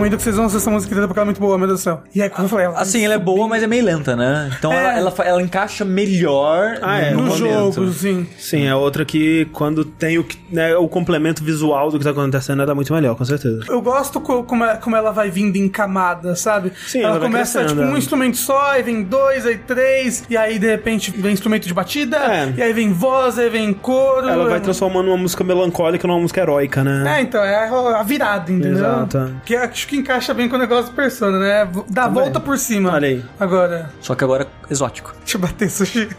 Recomendo que vocês vão essa música inteira porque ela é muito boa, meu Deus do céu. E aí, como eu falei, ela Assim, ela é boa, mas é meio lenta, né? Então É. ela, ela, ela encaixa melhor Ah, é, no no jogo, sim. Sim, é outra que quando tem o, que- né, o complemento visual do que tá acontecendo, ela é muito melhor, com certeza. Eu gosto co- como, é- como ela vai vindo em camadas, sabe? Sim, ela, ela começa tipo um é. instrumento só, aí vem dois, aí três, e aí de repente vem instrumento de batida, É. e aí vem voz, aí vem coro. Ela vai é- transformando uma música melancólica numa música heróica, né? É, então, é a virada, entendeu? Exato. Que acho que encaixa bem com o negócio do Persona, né? Dá a Também. volta por cima. Olha aí. Agora, Só que agora exótico. deixa eu bater sushi.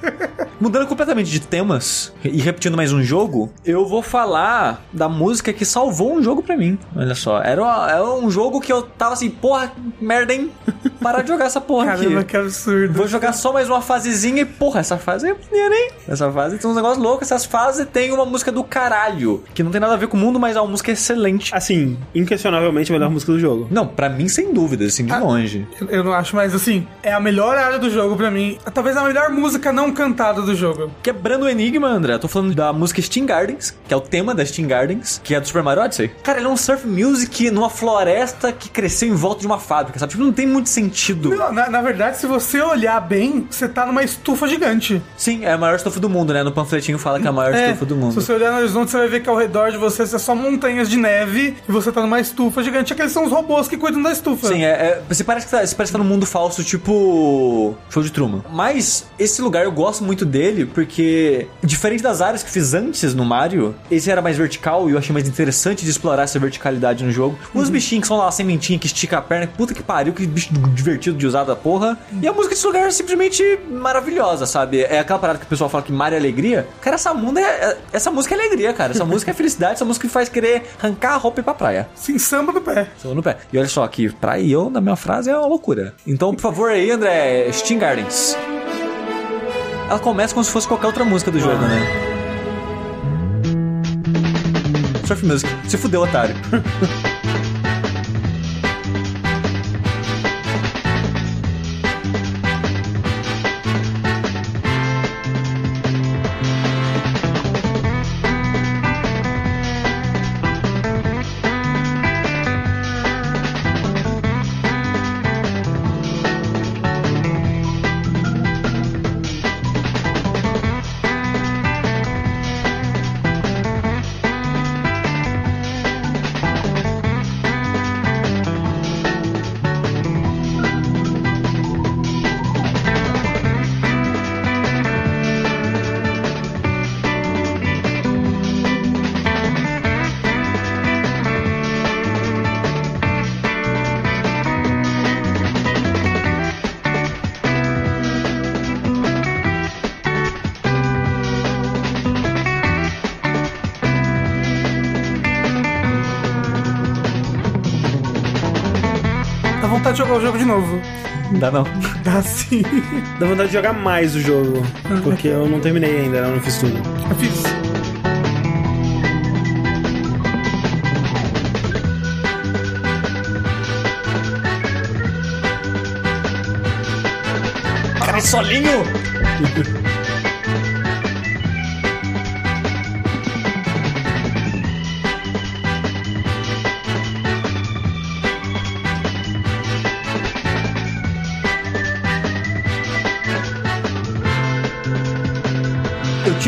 Mudando completamente de temas e repetindo mais um jogo, eu vou falar da música que salvou um jogo pra mim. Olha só, era, uma- era um jogo que eu tava assim, porra, merda, hein? Parar de jogar essa porra Caramba, aqui. que absurdo. Vou jogar só mais uma fasezinha e, porra, essa fase é maneira, hein? Essa fase tem uns negócios loucos. Essas fases tem uma música do caralho, que não tem nada a ver com o mundo, mas é uma música excelente. Assim, inquestionavelmente a melhor música do jogo. Não, pra mim, sem dúvida, assim, de longe. Eu- não acho, mas assim, é a melhor área do jogo pra mim. Talvez a melhor música não cantada do jogo. Quebrando o enigma, André, eu tô falando da música Steam Gardens, que é o tema da Steam Gardens, que é do Super Mario Odyssey. Cara, ele é um surf music numa floresta que cresceu em volta de uma fábrica, sabe? Tipo, não tem muito sentido. Não, na, na verdade, se você olhar bem, você tá numa estufa gigante. Sim, é a maior estufa do mundo, né? No panfletinho fala que é a maior É, estufa do mundo. Se você olhar no horizonte, você vai ver que ao redor de você é só montanhas de neve e você tá numa estufa gigante. Aqueles são os robôs que cuidam da estufa. Sim, é, é- você, parece que tá, você parece que tá num mundo falso, tipo. Show de Truman. Mas esse lugar eu gosto muito dele porque, diferente das áreas que fiz antes no Mario, esse era mais vertical e eu achei mais interessante de explorar essa verticalidade no jogo. Os bichinhos que são lá, a sementinha que estica a perna, puta que pariu, que bicho divertido de usar da porra. E a música desse lugar é simplesmente maravilhosa, sabe? É aquela parada que o pessoal fala que Mario é alegria. Cara, essa, mundo é, é- essa música é alegria, cara. Essa música é felicidade, essa música que faz querer arrancar a roupa e ir pra praia. Sim, samba do pé. Tô no pé. E olha só, que pra eu, na minha frase, é uma loucura. Então, por favor aí, André, Steam Gardens. Ela começa como se fosse qualquer outra música do jogo, né? Surf Music. Se fudeu, otário. de novo. Dá não. Dá sim. Dá vontade de jogar mais o jogo. Porque eu não terminei ainda, eu não fiz tudo. Eu fiz. Cara, é solinho!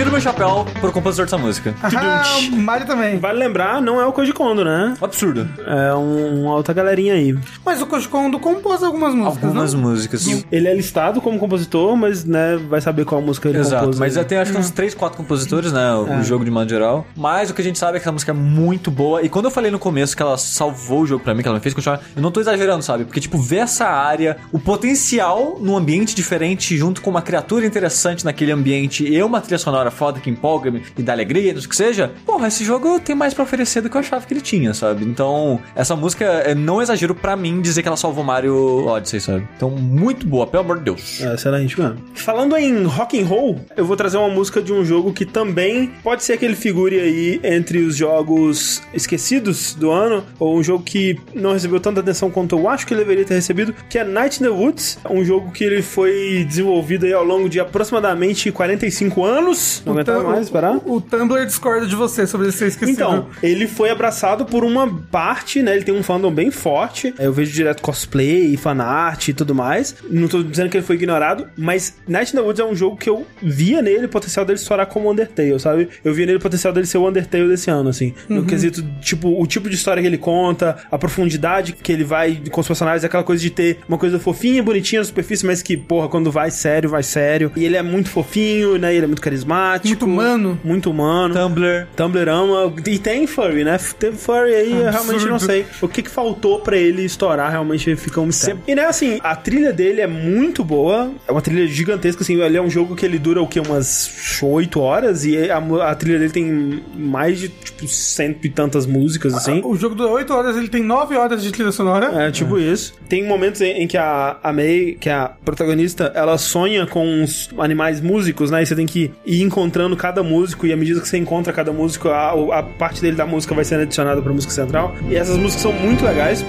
tiro meu chapéu pro compositor dessa música. Ah, o Mario também. Vale lembrar, não é o Koji Kondo, né? Absurdo. É um, uma outra galerinha aí. Mas o Koji Kondo compôs algumas músicas, Algumas não? músicas. Ele é listado como compositor, mas, né, vai saber qual música ele Exato, compôs. mas já tem acho que uns 3, 4 compositores, né? O, o jogo de modo geral. Mas o que a gente sabe é que essa música é muito boa. E quando eu falei no começo que ela salvou o jogo pra mim, que ela me fez continuar, eu não tô exagerando, sabe? Porque, tipo, ver essa área, o potencial num ambiente diferente, junto com uma criatura interessante naquele ambiente e uma trilha sonora foda que empolga e dá alegria, não sei o que seja. Porra, esse jogo tem mais pra oferecer do que eu achava que ele tinha, sabe? Então, essa música é não exagero pra mim dizer que ela salvou Mario Odyssey, sabe? Então, muito boa, pelo amor de Deus. É, excelente mesmo. Falando em rock and roll, eu vou trazer uma música de um jogo que também pode ser que ele figure aí entre os jogos esquecidos do ano, ou um jogo que não recebeu tanta atenção quanto eu acho que ele deveria ter recebido, que é Night in the Woods, um jogo que ele foi desenvolvido aí ao longo de aproximadamente 45 anos. Não aguenta Tum- mais, esperar? O, o Tumblr discorda de você sobre ele ser esquecido. Então, ele foi abraçado por uma parte, né? Ele tem um fandom bem forte. Eu vejo direto cosplay, fanart e tudo mais. Não tô dizendo que ele foi ignorado, mas Night in the Woods é um jogo que eu via nele o potencial dele estourar como Undertale, sabe? Eu via nele o potencial dele ser o Undertale desse ano, assim. No quesito, tipo, o tipo de história que ele conta, a profundidade que ele vai com os personagens, aquela coisa de ter uma coisa fofinha, bonitinha na superfície, mas que, porra, quando vai sério, vai sério. E ele é muito fofinho, né? Ele é muito carismático. Muito humano. Muito humano. Tumblr. Tumblr ama. E tem furry, né? Teve furry aí, eu realmente não sei. O que que faltou pra ele estourar, realmente fica um mistério. E né, assim, a trilha dele é muito boa. É uma trilha gigantesca, assim. Ele é um jogo que ele dura o quê? Umas 8 horas. E a, a trilha dele tem mais de, tipo, cento e tantas músicas, assim. O jogo dura 8 horas, ele tem 9 horas de trilha sonora. É, tipo isso. Tem momentos em, em que a, a May, que é a protagonista, ela sonha com uns animais músicos, né? E você tem que ir encontrando cada músico, e à medida que você encontra cada músico, a, a parte dele da música vai sendo adicionada pra música central. E essas músicas são muito legais.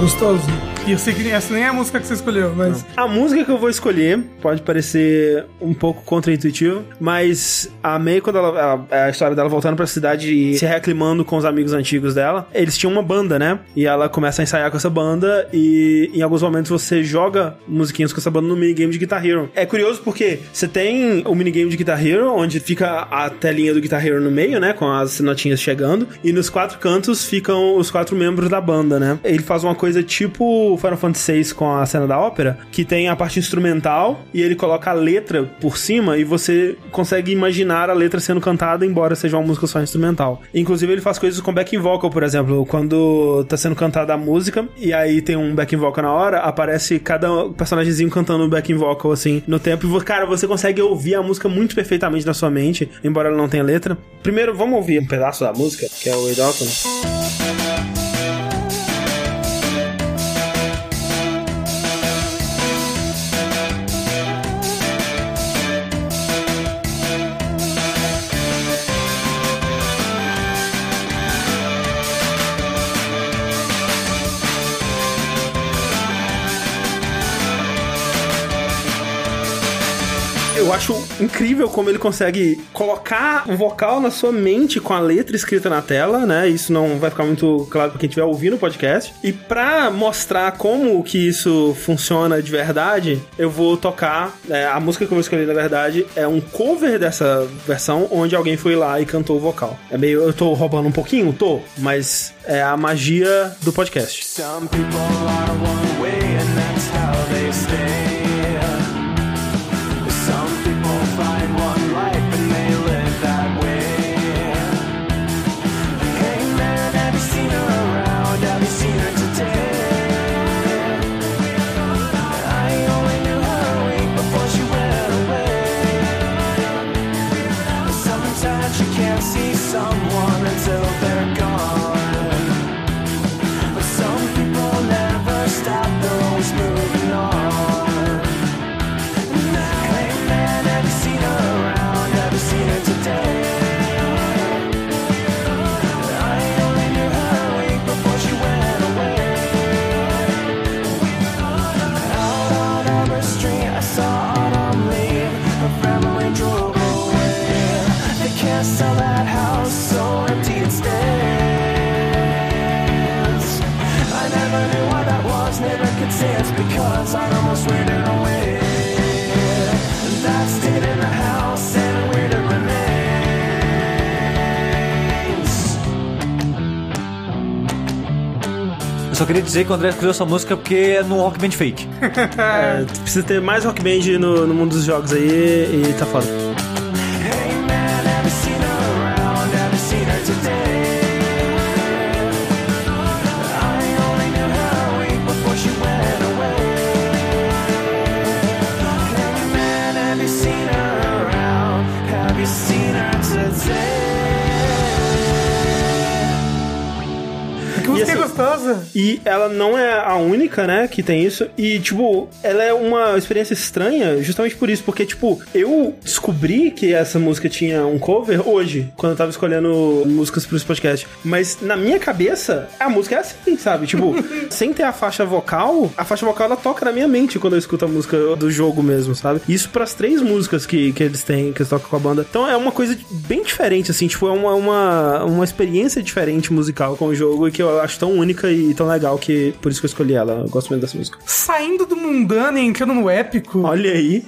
Gostoso. Eu sei que essa nem é a música que você escolheu, mas. A música que eu vou escolher pode parecer um pouco contraintuitivo, mas a quando ela. A, a história dela voltando pra cidade e se reaclimando com os amigos antigos dela, eles tinham uma banda, né? E ela começa a ensaiar com essa banda e em alguns momentos você joga musiquinhas com essa banda no minigame de Guitar Hero. É curioso porque você tem o minigame de Guitar Hero, onde fica a telinha do Guitar Hero no meio, né? Com as notinhas chegando, e nos quatro cantos ficam os quatro membros da banda, né? Ele faz uma coisa tipo Final Fantasy VI com a cena da ópera, que tem a parte instrumental e ele coloca a letra por cima e você consegue imaginar a letra sendo cantada, embora seja uma música só instrumental. Inclusive, ele faz coisas com backing vocal, por exemplo, quando tá sendo cantada a música e aí tem um backing vocal na hora, aparece cada personagemzinho cantando um backing vocal assim no tempo e, cara, você consegue ouvir a música muito perfeitamente na sua mente, embora ela não tenha letra. Primeiro, vamos ouvir um pedaço da música, que é o Way Doctor. Eu acho incrível como ele consegue colocar o vocal na sua mente com a letra escrita na tela, né? Isso não vai ficar muito claro pra quem estiver ouvindo o podcast. E pra mostrar como que isso funciona de verdade, eu vou tocar. é, a música que eu vou escolher, na verdade, é um cover dessa versão, onde alguém foi lá e cantou o vocal. É meio. Eu tô roubando um pouquinho? Tô, mas é a magia do podcast. Some people are one só queria dizer que o André escolheu essa música porque é no Rock Band Fake. É, precisa ter mais Rock Band no, no mundo dos jogos aí e tá foda. E ela não é a única, né, que tem isso. E, tipo, ela é uma experiência estranha justamente por isso. Porque, tipo, eu descobri que essa música tinha um cover hoje, quando eu tava escolhendo músicas pros podcasts. Mas na minha cabeça, a música é assim, sabe? Tipo, sem ter a faixa vocal, a faixa vocal ela toca na minha mente quando eu escuto a música do jogo mesmo, sabe? Isso pras três músicas que, que eles têm, que eles tocam com a banda. Então é uma coisa bem diferente, assim, tipo, é uma, uma, uma experiência diferente musical com o jogo e que eu acho tão única e tão legal que por isso que eu escolhi ela. Eu gosto muito dessa música. Saindo do mundano e entrando no épico, Olha aí.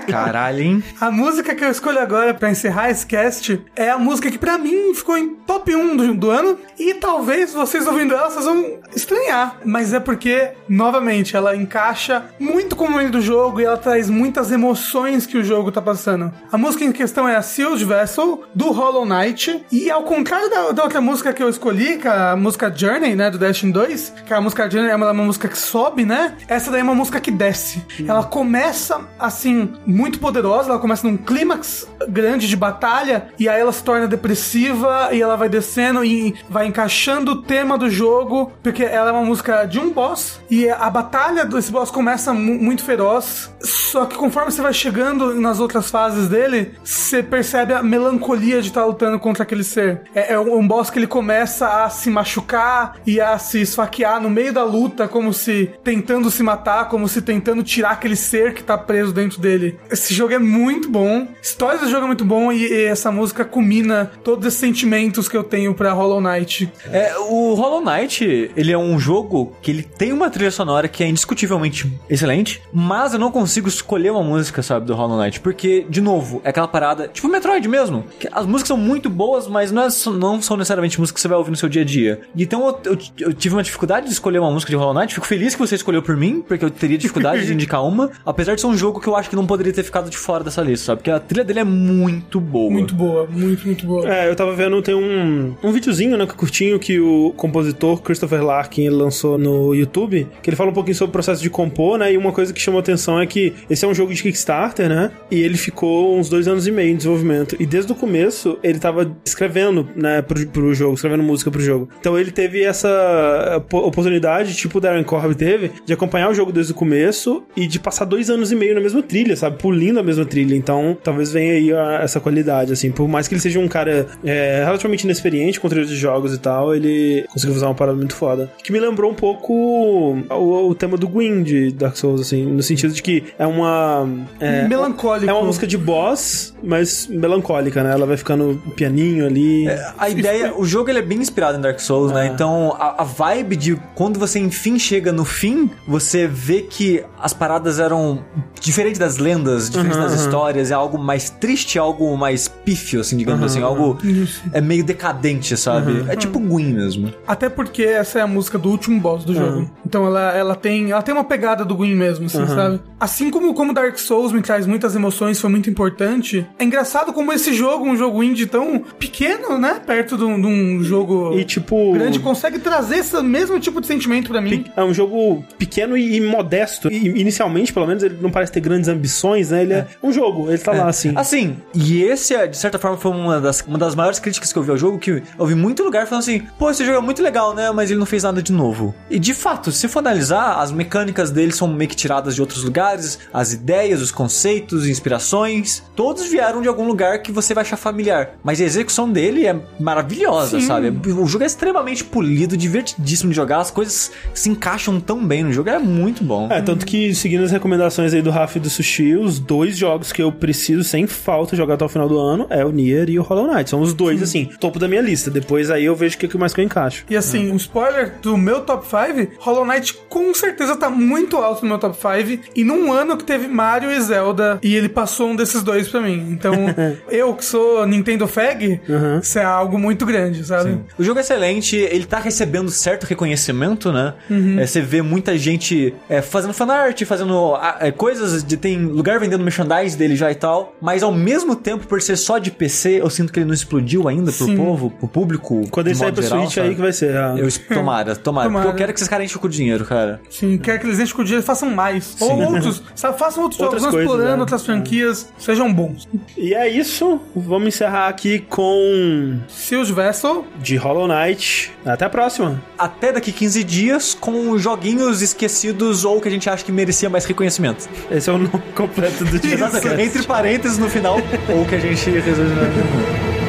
Caralho, hein? a música que eu escolho agora pra encerrar esse cast é a música que pra mim ficou em top 1 do, do ano. E talvez vocês ouvindo ela, vocês vão estranhar. Mas é porque, novamente, ela encaixa muito com o momento do jogo e ela traz muitas emoções que o jogo tá passando. A música em questão é a Sealed Vessel, do Hollow Knight. E ao contrário da, da outra música que eu escolhi, que é a música Journey, né, do Destiny 2, que a música Journey é uma, uma música que sobe, né? Essa daí é uma música que desce. Ela começa, assim, muito poderosa, ela começa num clímax grande de batalha, e aí ela se torna depressiva, e ela vai descendo e vai encaixando o tema do jogo, porque ela é uma música de um boss, e a batalha desse boss começa mu- muito feroz, só que conforme você vai chegando nas outras fases dele, você percebe a melancolia de estar lutando contra aquele ser. É, é um boss que ele começa a se machucar e a se esfaquear no meio da luta, como se tentando se matar, como se tentando tirar aquele ser que tá preso dentro dele. Esse jogo é muito bom, a história do jogo é muito bom e, e essa música culmina todos esses sentimentos que eu tenho pra Hollow Knight. É, o Hollow Knight, ele é um jogo que ele tem uma trilha sonora que é indiscutivelmente excelente, mas eu não consigo escolher uma música, sabe, do Hollow Knight, porque, de novo, é aquela parada, tipo Metroid mesmo, que as músicas são muito boas, mas não, é- não são necessariamente músicas que você vai ouvir no seu dia a dia. Então eu, eu- eu tive uma dificuldade de escolher uma música de Hollow Knight, fico feliz que você escolheu por mim, porque eu teria dificuldade de indicar uma, apesar de ser um jogo que eu acho que não poderia ter ficado de fora dessa lista, sabe, porque a trilha dele é muito boa. Muito boa, muito, muito boa. É, eu tava vendo, tem um, um videozinho, né, curtinho que o compositor Christopher Larkin lançou no YouTube, que ele fala um pouquinho sobre o processo de compor, né, e uma coisa que chamou atenção é que esse é um jogo de Kickstarter, né, e ele ficou uns dois anos e meio em desenvolvimento, e desde o começo ele tava escrevendo, né, pro, pro jogo, escrevendo música pro jogo. Então ele teve essa po- oportunidade, tipo o Darren Corb teve, de acompanhar o jogo desde o começo e de passar dois anos e meio na mesma trilha, sabe, pulindo a mesma trilha. Então talvez venha aí a- essa qualidade, assim, por mais que ele seja um cara é, relativamente inexperiente com trilhas de jogos e tal, ele conseguiu fazer uma parada muito foda. Que me lembrou um pouco o, o tema do Gwyn de Dark Souls, assim, no sentido de que é uma. É, Melancólico. é uma música de boss, mas melancólica, né? Ela vai ficando pianinho ali. A ideia, o jogo ele é bem inspirado em Dark Souls, né? Então a, a vibe de quando você enfim chega no fim, você vê que as paradas eram diferentes das lendas, diferentes das histórias, é algo mais triste, algo mais pífio, assim, digamos assim, algo é meio decadente, sabe? É tipo Gwyn mesmo. Até porque essa é a música do último boss do jogo. Então ela, ela tem ela tem uma pegada do Gwyn mesmo, assim, sabe? Assim como, como Dark Souls me traz muitas emoções, foi muito importante. É engraçado como esse jogo, um jogo indie tão pequeno, né? Perto de um, de um jogo E tipo. grande, consegue trazer esse mesmo tipo de sentimento pra mim. É um jogo pequeno e, e modesto. E, inicialmente, pelo menos, ele não parece ter grandes ambições, missões, né? Ele é, um jogo, ele tá lá assim. Assim, e esse, é, de certa forma, foi uma das, uma das maiores críticas que eu vi ao jogo, que eu ouvi muito lugar falando assim, pô, esse jogo é muito legal, né? Mas ele não fez nada de novo. E de fato, se for analisar, as mecânicas dele são meio que tiradas de outros lugares, as ideias, os conceitos, inspirações, todos vieram de algum lugar que você vai achar familiar. Mas a execução dele é maravilhosa, sabe? O jogo é extremamente polido, divertidíssimo de jogar, as coisas se encaixam tão bem no jogo, é muito bom. É, tanto que, seguindo as recomendações aí do Rafa e do Sushi, os dois jogos que eu preciso sem falta jogar até o final do ano é o Nier e o Hollow Knight. São os dois, assim, topo da minha lista. Depois aí eu vejo o que, que mais que eu encaixo. E assim, um spoiler do meu top 5, Hollow Knight com certeza tá muito alto no meu top 5. E num ano que teve Mario e Zelda, e ele passou um desses dois pra mim. Então, eu que sou Nintendo Fag, isso é algo muito grande, sabe? O jogo é excelente, ele tá recebendo certo reconhecimento, né? É, você vê muita gente é, fazendo fanart, fazendo ah, é, coisas, de, tem lugar vendendo merchandise dele já e tal, mas ao mesmo tempo, por ser só de PC, eu sinto que ele não explodiu ainda pro Sim. povo, pro público. Quando ele sair pro geral, Switch sabe? aí que vai ser. ah. Eu, tomara, tomara, Tomara. Porque eu quero que esses caras enchem com dinheiro, cara. Sim, quer que eles enchem com dinheiro e façam mais. Ou outros, sabe? Façam outros Outras jogos, coisas, explorando né? outras franquias, sejam bons. E é isso. Vamos encerrar aqui com Seals Vessel, de Hollow Knight. Até a próxima. Até daqui 15 dias com joguinhos esquecidos ou que a gente acha que merecia mais reconhecimento. Esse é o nome completo do dia. Entre parênteses no final, ou que a gente resolve na「